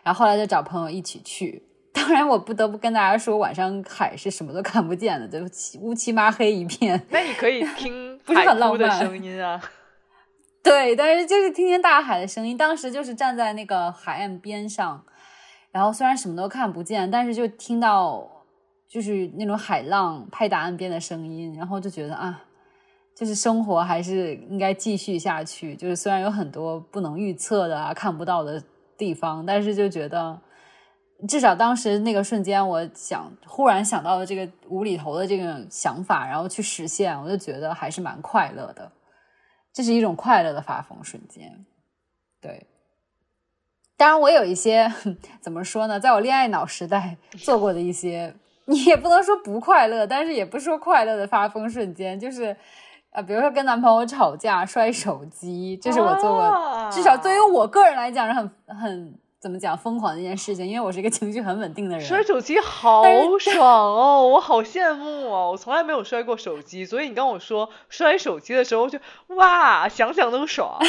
然后后来就找朋友一起去。当然，我不得不跟大家说，晚上海是什么都看不见的，就乌漆麻黑一片。那你可以 [laughs] 听不是很浪漫的声音啊？[laughs] 对，但是就是听见大海的声音。当时就是站在那个海岸边上，然后虽然什么都看不见，但是就听到。就是那种海浪拍打岸边的声音，然后就觉得啊，就是生活还是应该继续下去。就是虽然有很多不能预测的啊、看不到的地方，但是就觉得至少当时那个瞬间，我想忽然想到了这个无厘头的这个想法，然后去实现，我就觉得还是蛮快乐的。这是一种快乐的发疯瞬间。对，当然我有一些 [laughs] 怎么说呢，在我恋爱脑时代做过的一些。你也不能说不快乐，但是也不说快乐的发疯瞬间，就是，啊，比如说跟男朋友吵架摔手机，这是我做过，至少对于我个人来讲是很很怎么讲疯狂的一件事情，因为我是一个情绪很稳定的人。摔手机好爽哦，我好羡慕哦，我从来没有摔过手机，所以你跟我说摔手机的时候，就哇，想想都爽。[laughs]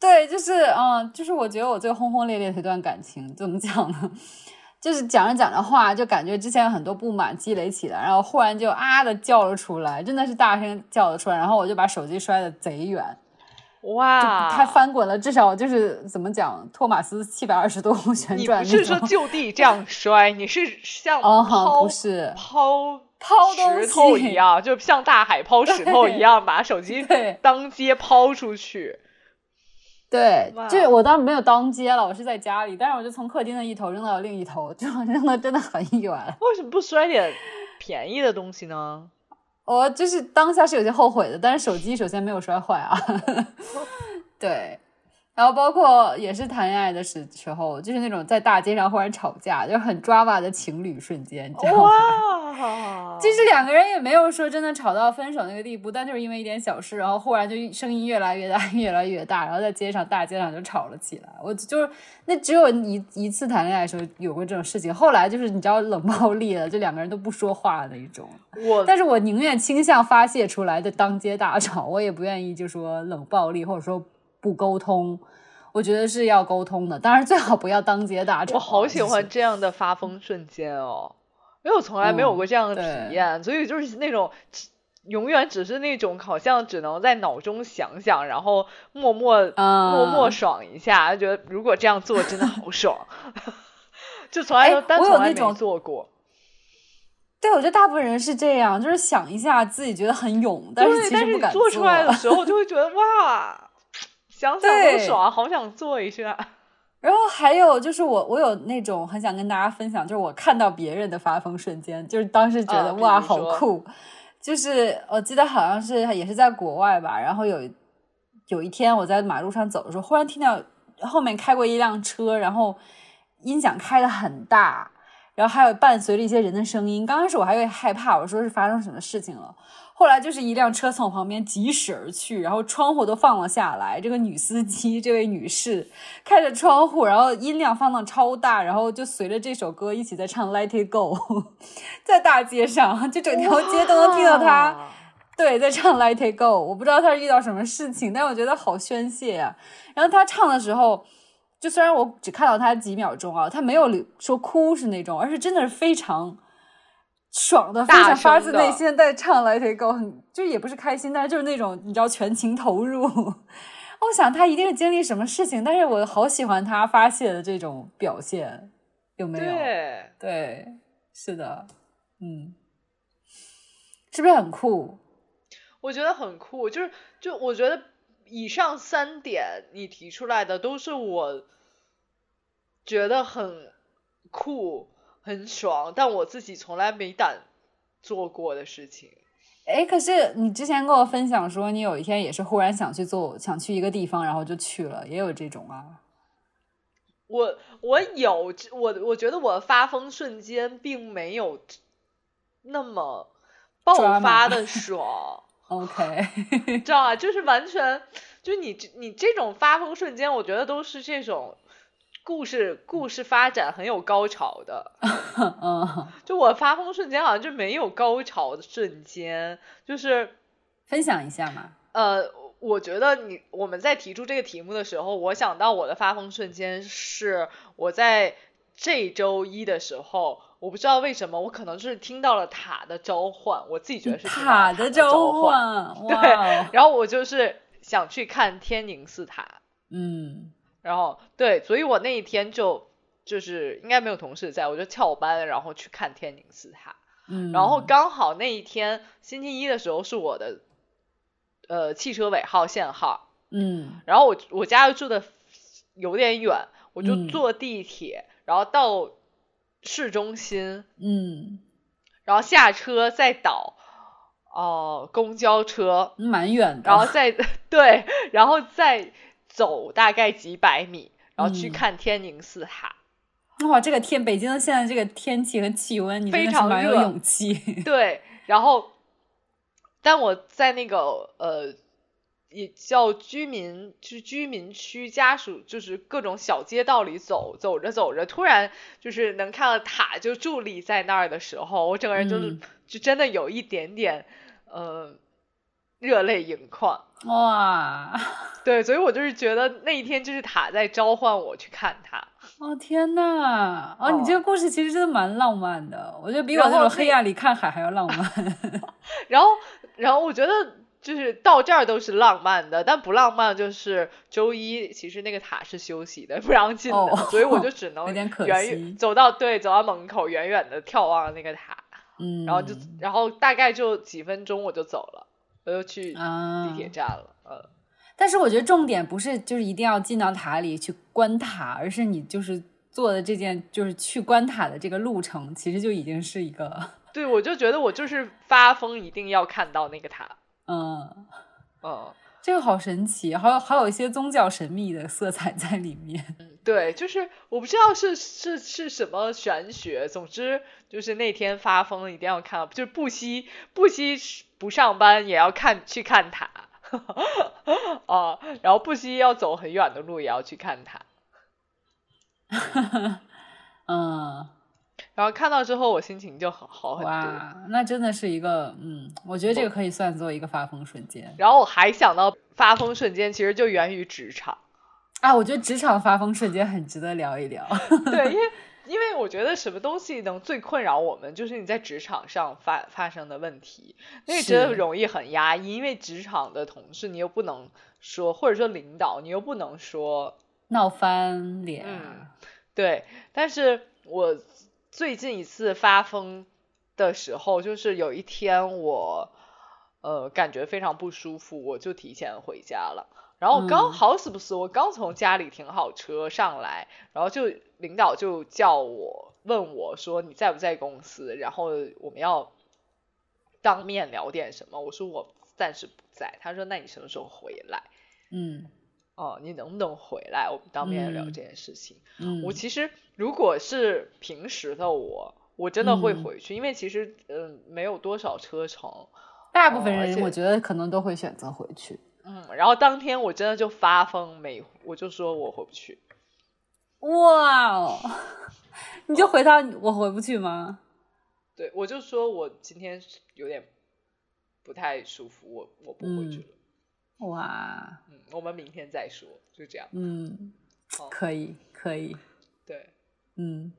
对，就是嗯，就是我觉得我最轰轰烈烈的一段感情，怎么讲呢？就是讲着讲着话，就感觉之前有很多不满积累起来，然后忽然就啊的叫了出来，真的是大声叫了出来，然后我就把手机摔的贼远，哇！它翻滚了，至少就是怎么讲，托马斯七百二十度旋转。你不是说就地这样摔，你是像抛不是抛抛石头一样，就像大海抛石头一样，把手机当街抛出去。对，就是我当时没有当街了，我是在家里，但是我就从客厅的一头扔到了另一头，就扔的真的很远。[laughs] 为什么不摔点便宜的东西呢？我就是当下是有些后悔的，但是手机首先没有摔坏啊。[laughs] 对。然后包括也是谈恋爱的时时候，就是那种在大街上忽然吵架，就很抓马的情侣瞬间，知道吗？哇！其 [laughs] 实两个人也没有说真的吵到分手那个地步，但就是因为一点小事，然后忽然就声音越来越大，[laughs] 越来越大，然后在街上大街上就吵了起来。我就是那只有一一次谈恋爱的时候有过这种事情，后来就是你知道冷暴力了，就两个人都不说话的那一种。我，但是我宁愿倾向发泄出来的当街大吵，我也不愿意就说冷暴力或者说。不沟通，我觉得是要沟通的。当然最好不要当街打吵。我好喜欢这样的发疯瞬间哦，因为我从来没有嗯过这样的体验，所以就是那种永远只是那种好像只能在脑中想想，然后默默、默默嗯爽一下，觉得如果这样做真的好爽，[laughs] 就从来哎都但我有从来没那种做过。对，我觉得大部分人是这样，就是想一下自己觉得很勇，但是对，其但是你实不敢做出来的时候，就会觉得哇，想想都爽，好想做一下。[laughs] 然后还有就是我，我有那种很想跟大家分享，就是我看到别人的发疯瞬间，就是当时觉得、啊哇好酷。就是我记得好像是也是在国外吧，然后有有一天我在马路上走的时候，忽然听到后面开过一辆车，然后音响开的很大，然后还有伴随着一些人的声音。刚开始我还有点害怕，我说是发生什么事情了。后来就是一辆车从旁边疾驶而去，然后窗户都放了下来。这个女司机，这位女士开着窗户，然后音量放到超大，然后就随着这首歌一起在唱《Let It Go》，在大街上，就整条街都能听到她对在唱《Let It Go》。我不知道她是遇到什么事情，但我觉得好宣泄啊。然后她唱的时候，就虽然我只看到她几秒钟啊，她没有说哭是那种，而是真的是非常。爽的，非大常发自内心在唱《Let It Go》，很就也不是开心，但是就是那种你知道全情投入。[laughs] 我想他一定是经历什么事情，但是我好喜欢他发泄的这种表现，有没有？对，对，是的，嗯，是不是很酷？我觉得很酷，就是就我觉得以上三点你提出来的都是我觉得很酷、很爽，但我自己从来没胆做过的事情。哎，可是你之前跟我分享说，你有一天也是忽然想去做，想去一个地方，然后就去了，也有这种啊。我我有我我觉得我发疯瞬间并没有那么爆发的爽。[laughs] OK，[laughs] 知道啊，就是完全，就是你你这种发疯瞬间，我觉得都是这种故事故事发展很有高潮的。[laughs] 嗯，就我发疯瞬间好像就没有高潮的瞬间，就是分享一下嘛。呃，我觉得你我们在提出这个题目的时候，我想到我的发疯瞬间是我在这周一的时候，我不知道为什么，我可能是听到了塔的召唤，我自己觉得是塔的召唤，对然后我就是想去看天宁寺塔，嗯然后对，所以我那一天就就是应该没有同事在，我就翘班，然后去看天宁寺塔。嗯，然后刚好那一天星期一的时候是我的呃汽车尾号限号，嗯。然后我我家住的有点远，我就嗯。坐地铁，然后到市中心，嗯，然后下车再倒哦、公交车，蛮远的，然后再 [laughs] 对，然后再走大概几百米，然后去嗯看天宁寺塔。哇，这个天，北京的现在这个天气和气温，你非常有热勇气。[laughs] 对，然后，但我在那个呃，也叫居民，就是居民区家属，就是各种小街道里走，走着走着，突然就是能看到塔就伫立在那儿的时候，我整个人就是、嗯就真的有一点点呃热泪盈眶。哇，[laughs] 对，所以我就是觉得那一天就是塔在召唤我去看它。哦天呐，哦，你这个故事其实真的蛮浪漫的，我觉得比我那那种黑暗里看海还要浪漫。[laughs] 然后，然后我觉得就是到这儿都是浪漫的，但不浪漫就是周一其实那个塔是休息的，不让进的，哦所以我就只能远惜远走到对走到门口，远远的眺望那个塔，嗯，然后就然后大概就几分钟我就走了，我又去啊地铁站了，呃，但是我觉得重点不是就是一定要进到塔里去观塔，而是你就是做的这件就是去观塔的这个路程，其实就已经是一个对我就觉得我就是发疯一定要看到那个塔，嗯，嗯。这个好神奇，还有还有一些宗教神秘的色彩在里面。对，就是我不知道是是是什么玄学，总之就是那天发疯一定要看，就是不惜不惜不上班也要看去看塔，啊，[laughs] 然后不惜要走很远的路也要去看塔，[laughs] 嗯，然后看到之后我心情就好好很多。哇，那真的是一个嗯，我觉得这个可以算作一个发疯瞬间然后我还想到发疯瞬间其实就源于职场，啊。我觉得职场发疯瞬间很值得聊一聊。[laughs] 对，因为因为我觉得什么东西能最困扰我们，就是你在职场上发发生的问题，那个真的容易很压抑。因为职场的同事，你又不能说，或者说领导，你又不能说闹翻脸。嗯，对。但是我最近一次发疯的时候，就是有一天我呃感觉非常不舒服，我就提前回家了。然后刚好死不死，我刚从家里停好车上来，然后就领导就叫我问我说你在不在公司，然后我们要当面聊点什么。我说我暂时不在。他说那你什么时候回来？嗯，哦，你能不能回来？我们当面聊这件事情。嗯，我其实如果是平时的我，我真的会回去，因为其实嗯没有多少车程。大部分人我觉得可能都会选择回去。嗯，然后当天我真的就发疯，没我就说我回不去。哇哦，[laughs] 你就回到我回不去吗？对，我就说我今天有点不太舒服，我我不回去了。哇，嗯，我们明天再说，就这样。嗯，可以可以。对，嗯，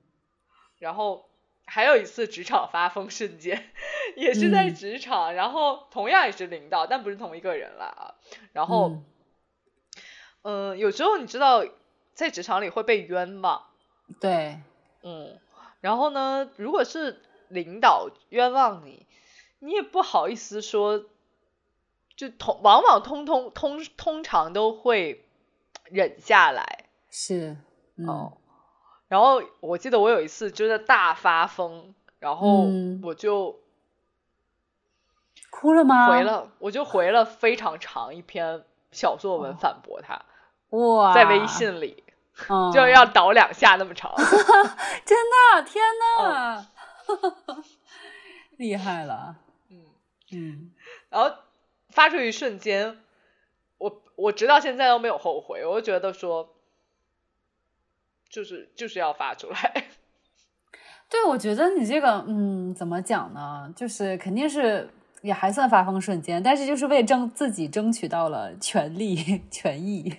然后还有一次职场发疯瞬间。也是在职场，然后同样也是领导，但不是同一个人了啊。然后，嗯，有时候你知道，在职场里会被冤枉。对，嗯。然后呢，如果是领导冤枉你，你也不好意思说，就通往往通通通通常都会忍下来。是，哦。然后我记得我有一次真的大发疯，然后我就。哭了吗？回了，我就回了非常长一篇小作文反驳他。哇，在微信里，就要倒两下那么长。[laughs] 真的，天呐，厉害了。嗯嗯。然后发出一瞬间，我我直到现在都没有后悔。我就觉得说，就是就是要发出来。[laughs] 对，我觉得你这个，嗯，怎么讲呢？就是肯定是。也还算发疯瞬间，但是就是为争自己争取到了权利 [laughs] 权益，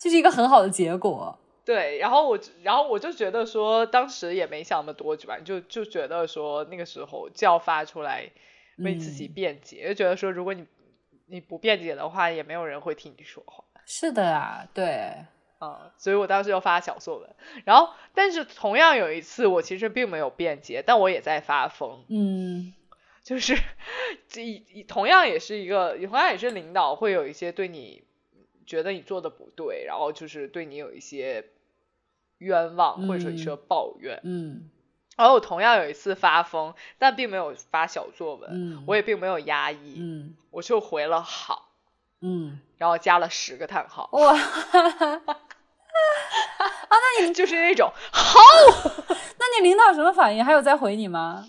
就是一个很好的结果。对，然后我然后我就觉得说，当时也没想那么多，就吧，就就觉得说那个时候就要发出来为自己辩解，就觉得说如果你你不辩解的话，也没有人会替你说话。是的啊，对，啊，所以我当时就发小作文，然后但是同样有一次我其实并没有辩解，但我也在发疯，嗯。[laughs] 就是，这同样也是一个，同样也是领导会有一些对你觉得你做的不对，然后就是对你有一些冤枉或者说一些抱怨，嗯，然后我同样有一次发疯，但并没有发小作文，嗯，我也并没有压抑，嗯，我就回了好，嗯，然后加了十个叹号，哇，[laughs] 啊，那你就是那种好，[laughs] 那你领导什么反应？还有再回你吗？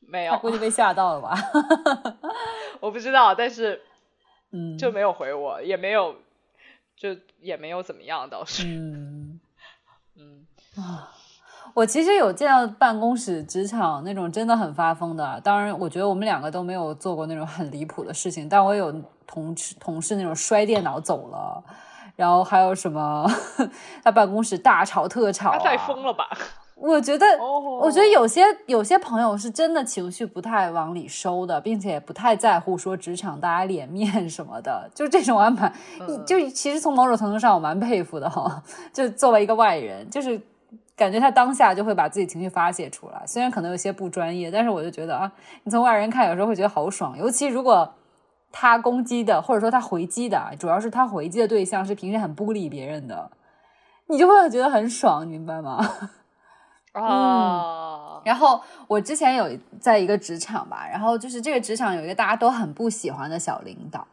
没有，估计被吓到了吧？[laughs] 我不知道，但是，嗯，就没有回我，也没有，就也没有怎么样，倒是，嗯，[laughs] 嗯啊，[sighs] 我其实有见到办公室职场那种真的很发疯的，当然，我觉得我们两个都没有做过那种很离谱的事情，但我有同事同事那种摔电脑走了，然后还有什么他办公室大吵特吵，他太疯了吧？我觉得，我觉得有些有些朋友是真的情绪不太往里收的，并且不太在乎说职场大家脸面什么的，就这种安排，[laughs] 就其实从某种程度上我蛮佩服的哈。就作为一个外人，就是感觉他当下就会把自己情绪发泄出来，虽然可能有些不专业，但是我就觉得啊，你从外人看有时候会觉得好爽，尤其如果他攻击的或者说他回击的，主要是他回击的对象是平时很不理别人的，你就会觉得很爽，你明白吗？[laughs] 嗯，然后我之前有在一个职场吧，然后就是这个职场有一个大家都很不喜欢的小领导，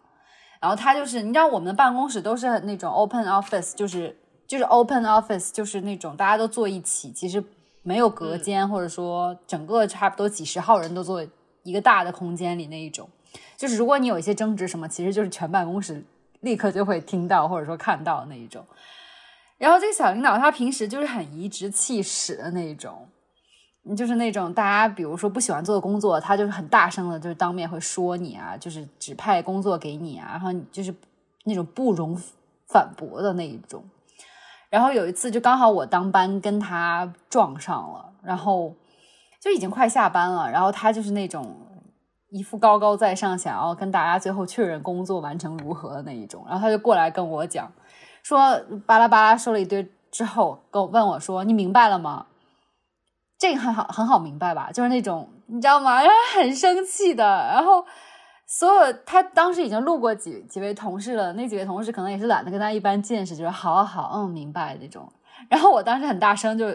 然后他就是你知道我们的办公室都是那种 open office，就是就是 open office，就是那种大家都坐一起，其实没有隔间，或者说整个差不多几十号人都坐一个大的空间里那一种，就是如果你有一些争执什么，其实就是全办公室立刻就会听到或者说看到那一种。然后这个小领导他平时就是很颐指气使的那一种，就是那种大家比如说不喜欢做的工作，他就是很大声的，就是当面会说你啊，就是指派工作给你啊，然后就是那种不容反驳的那一种。然后有一次就刚好我当班跟他撞上了，然后就已经快下班了，然后他就是那种一副高高在上，想要跟大家最后确认工作完成如何的那一种，然后他就过来跟我讲，说巴拉巴拉说了一堆之后，跟我问我说：“你明白了吗？”这个很好，很好明白吧？就是那种你知道吗？然后很生气的，然后。所有他当时已经录过几几位同事了，那几位同事可能也是懒得跟他一般见识，就是好好嗯明白那种。然后我当时很大声，就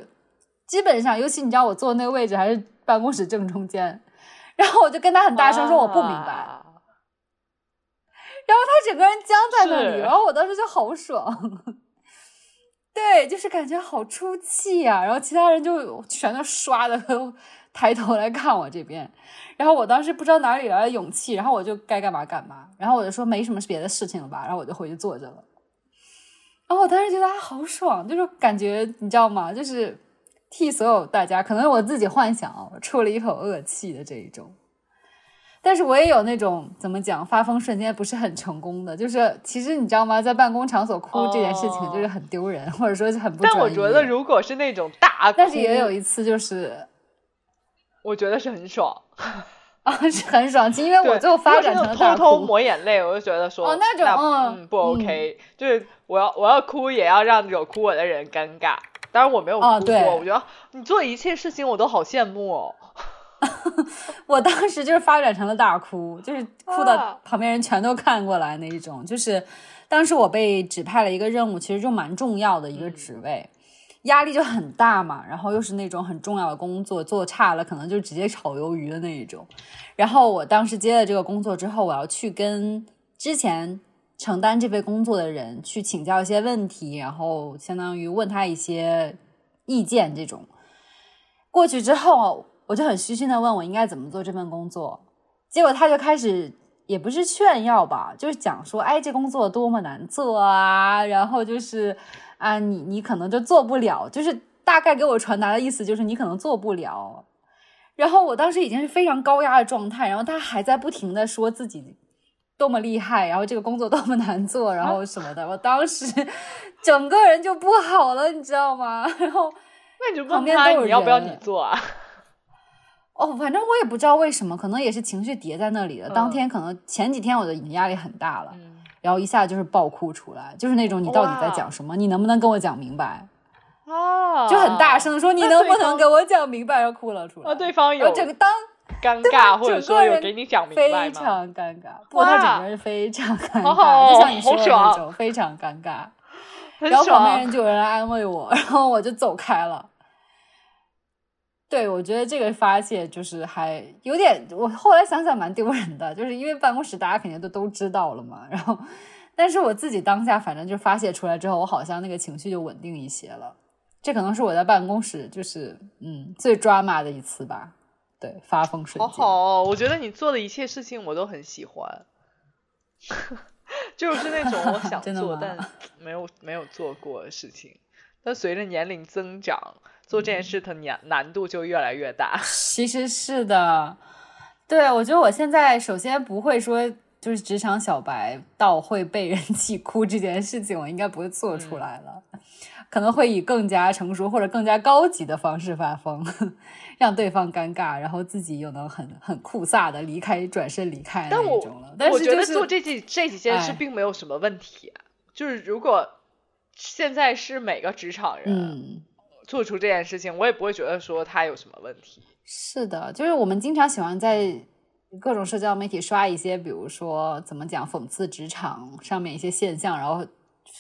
基本上，尤其你知道我坐那个位置还是办公室正中间，然后我就跟他很大声说我不明白。然后他整个人僵在那里，然后我当时就好爽，对，就是感觉好出气呀。然后其他人就全都刷的抬头来看我这边。然后我当时不知道哪里来的勇气，然后我就该干嘛干嘛，然后我就说没什么别的事情了吧，然后我就回去坐着了。然后我当时觉得好爽，就是感觉你知道吗？就是替所有大家，可能我自己幻想出了一口恶气的这一种。但是我也有那种怎么讲发疯瞬间不是很成功的，就是其实你知道吗？在办公场所哭这件事情就是很丢人，或者说是很不。但我觉得如果是那种大，但是也有一次就是。我觉得是很爽啊，是很爽，因为我最后发展成了偷偷抹眼泪，我就觉得说哦那种嗯不 OK，就是我要我要哭也要让有哭我的人尴尬，当然我没有哭过，我觉得你做一切事情我都好羡慕哦。[laughs] 我当时就是发展成了大哭，就是哭到旁边人全都看过来那一种，就是当时我被指派了一个任务，其实就蛮重要的一个职位。压力就很大嘛，然后又是那种很重要的工作，做差了可能就直接炒鱿鱼的那一种。然后我当时接了这个工作之后，我要去跟之前承担这份工作的人去请教一些问题，然后相当于问他一些意见这种。过去之后，我就很虚心的问我应该怎么做这份工作，结果他就开始也不是炫耀吧，就是讲说，哎，这工作多么难做啊，然后就是。啊，你你可能就做不了，就是大概给我传达的意思就是你可能做不了。然后我当时已经是非常高压的状态，然后他还在不停的说自己多么厉害，然后这个工作多么难做，然后什么的。我当时整个人就不好了，你知道吗？[laughs] 然后那你就问他你要不要你做啊？哦，反正我也不知道为什么，可能也是情绪叠在那里了。当天可能前几天我的压力很大了。然后一下就是爆哭出来，就是那种你到底在讲什么？你能不能跟我讲明白？啊，就很大声说你能不能给我讲明白？然后哭了出来。啊，对方有这个当尴尬，或者说有给你讲明白吗非常尴尬，不，他整个人非常尴 [laughs] 尬，就像你说的那种非常尴尬。[laughs] 然后旁边人就有人来安慰我，[laughs] 然后我就走开了。对，我觉得这个发泄就是还有点，我后来想想蛮丢人的，就是因为办公室大家肯定都都知道了嘛。然后，但是我自己当下反正就发泄出来之后，我好像那个情绪就稳定一些了。这可能是我在办公室就是嗯最抓马的一次吧。对，发疯瞬间。好好，我觉得你做的一切事情我都很喜欢，[laughs] 就是那种我想 [laughs] 做但没有没有做过的事情。但随着年龄增长。做这件事的难难度就越来越大。[laughs] 其实是的，对我觉得我现在首先不会说就是职场小白到会被人气哭这件事情，我应该不会做出来了，可能会以更加成熟或者更加高级的方式发疯，[laughs] 让对方尴尬，然后自己又能很很酷飒的离开，转身离开那种了。但我觉得做这几这几件事并没有什么问题，就是如果现在是每个职场人。做出这件事情，我也不会觉得说他有什么问题。是的，就是我们经常喜欢在各种社交媒体刷一些，比如说怎么讲讽刺职场上面一些现象，然后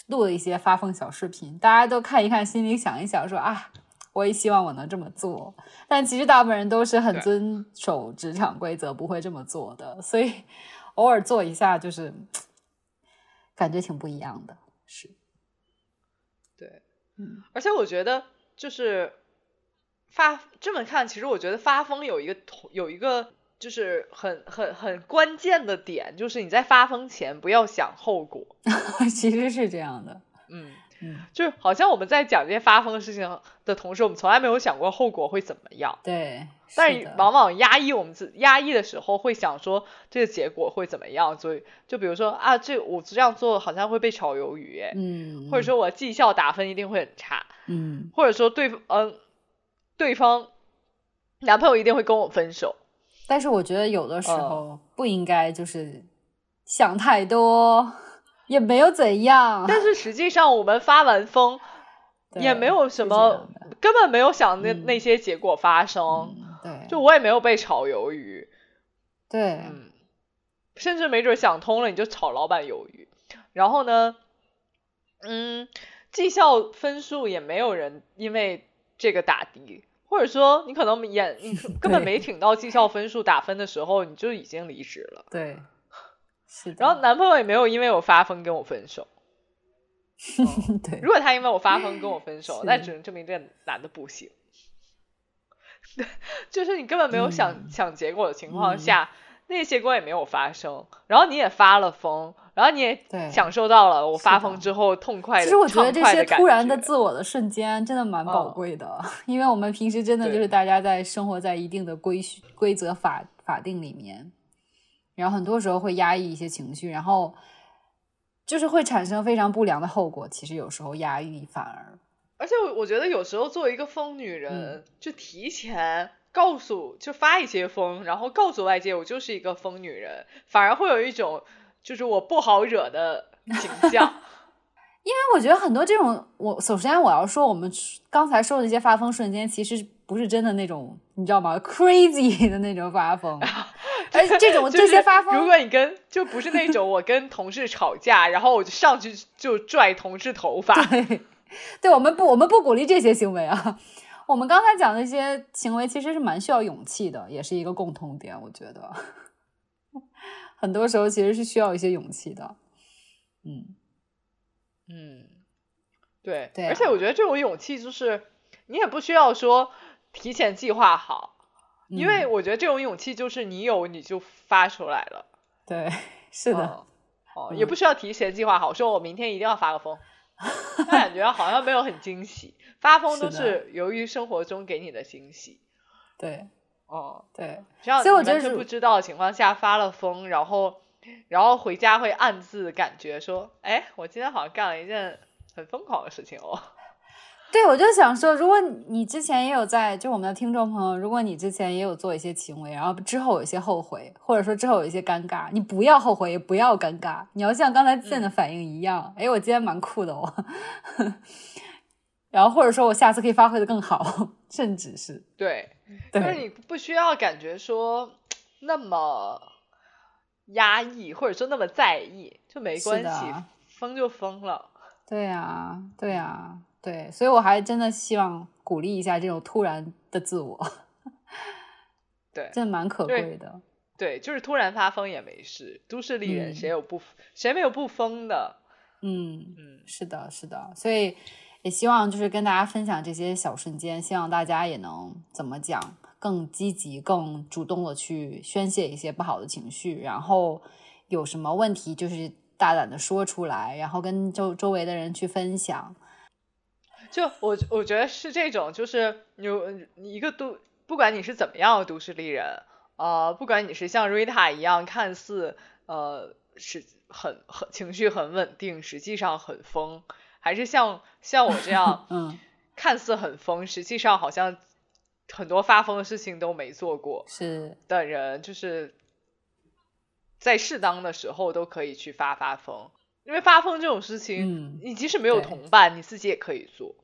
录了一些发疯小视频，大家都看一看，心里想一想，说啊，我也希望我能这么做。但其实大部分人都是很遵守职场规则，不会这么做的。所以偶尔做一下，就是感觉挺不一样的。是，对，嗯，而且我觉得。就是发这么看，其实我觉得发疯有一个有一个就是很很很关键的点，就是你在发疯前不要想后果。[laughs] 其实是这样的，嗯，嗯，就好像我们在讲这些发疯的事情的同时，我们从来没有想过后果会怎么样。对，但是往往压抑我们自压抑的时候，会想说这个结果会怎么样，所以就比如说啊，这我这样做好像会被炒鱿鱼，哎，嗯，或者说我绩效打分一定会很差，嗯，或者说对嗯、对方男朋友一定会跟我分手，但是我觉得有的时嗯。候不应该就是想太多，也没有怎样，但是实际上我们发完疯也没有什么，根本没有想那、嗯那些结果发生，嗯对，就我也没有被炒鱿鱼，对，嗯，甚至没准想通了，你就炒老板鱿鱼。然后呢，嗯，绩效分数也没有人因为这个打低，或者说你可能演你 [laughs] 根本没挺到绩效分数打分的时候，你就已经离职了。对，是的，然后男朋友也没有因为我发疯跟我分手。[laughs] 嗯对，如果他因为我发疯跟我分手，那只能证明这个男的不行。对，[laughs] 就是你根本没有想、嗯想结果的情况嗯下，那些关也没有发生，然后你也发了疯，然后你也对享受到了我发疯之后痛快的、其实我觉得这些突然的自我的瞬间真的蛮宝嗯贵的，因为我们平时真的就是大家在生活在一定的规规则法法定里面，然后很多时候会压抑一些情绪，然后就是会产生非常不良的后果。其实有时候压抑反而而且我我觉得有时候作为一个疯女人，嗯就提前告诉，就发一些疯，然后告诉外界我就是一个疯女人，反而会有一种就是我不好惹的形象。[laughs] 因为我觉得很多这种，我首先我要说，我们刚才说的那些发疯瞬间，其实不是真的那种，你知道吗？crazy 的那种发疯，而 [laughs] 且这种就是这些发疯，如果你跟就不是那种我跟同事吵架，然后我就上去就拽同事头发，对，对我们不，我们不鼓励这些行为啊。我们刚才讲的一些行为，其实是蛮需要勇气的，也是一个共同点。我觉得，很多时候其实是需要一些勇气的。嗯，嗯，对，对啊而且我觉得这种勇气就是你也不需要说提前计划好，因为嗯我觉得这种勇气就是你有你就发出来了，对，[laughs] 是的，嗯哦，也嗯不需要提前计划好，说我明天一定要发个疯，[laughs] 那感觉好像没有很惊喜。发疯都是由于生活中给你的惊喜，对。哦、对，所以我觉得是你完全不知道的情况下发了疯，然后然后回家会暗自感觉说，哎，我今天好像干了一件很疯狂的事情哦。[laughs] 对，我就想说，如果你之前也有在，就我们的听众朋友，如果你之前也有做一些行为，然后之后有一些后悔，或者说之后有一些尴尬，你不要后悔，也不要尴尬，你要像刚才健的反应一样，哎、我今天蛮酷的哦，[laughs] 然后或者说我下次可以发挥的更好，甚至是对，就是你不需要感觉说那么压抑，或者说那么在意，就没关系，疯就疯了。对呀、对呀、对，所以我还真的希望鼓励一下这种突然的自我，对 [laughs] 真的蛮可贵的。对，就是突然发疯也没事，都市丽人嗯谁有不、谁没有不疯的？嗯，嗯，是的，是的，所以也希望就是跟大家分享这些小瞬间，希望大家也能怎么讲，更积极、更主动的去宣泄一些不好的情绪，然后有什么问题就是大胆的说出来，然后跟周周围的人去分享。就我我觉得是这种，就是有一个都，不管你是怎么样都市丽人，呃，不管你是像瑞塔一样看似呃是很很情绪很稳定，实际上很疯，还是像像我这样 [laughs] 嗯，看似很疯，实际上好像很多发疯的事情都没做过是，的人，就是在适当的时候都可以去发发疯，因为发疯这种事情，嗯，你即使没有对同伴，你自己也可以做。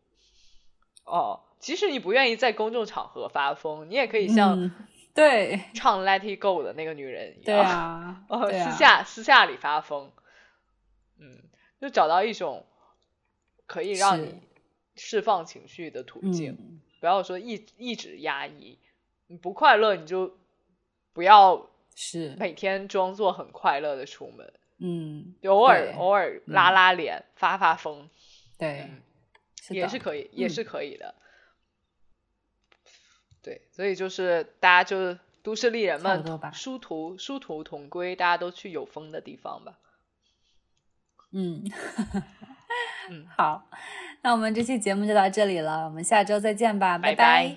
哦，即使你不愿意在公众场合发疯，你也可以像嗯，对，唱《Let It Go》的那个女人一样，对啊，呃，对啊私下私下里发疯，嗯，就找到一种可以让你释放情绪的途径，嗯，不要说一一直压抑，你不快乐你就不要是，每天装作很快乐的出门，嗯，就偶尔偶尔拉拉脸、发发疯对也是可以，也嗯是可以的。对，所以就是大家就都市丽人们殊途殊途同归，大家都去有风的地方吧。嗯，[laughs] [laughs] 嗯。好那我们这期节目就到这里了我们下周再见吧拜拜。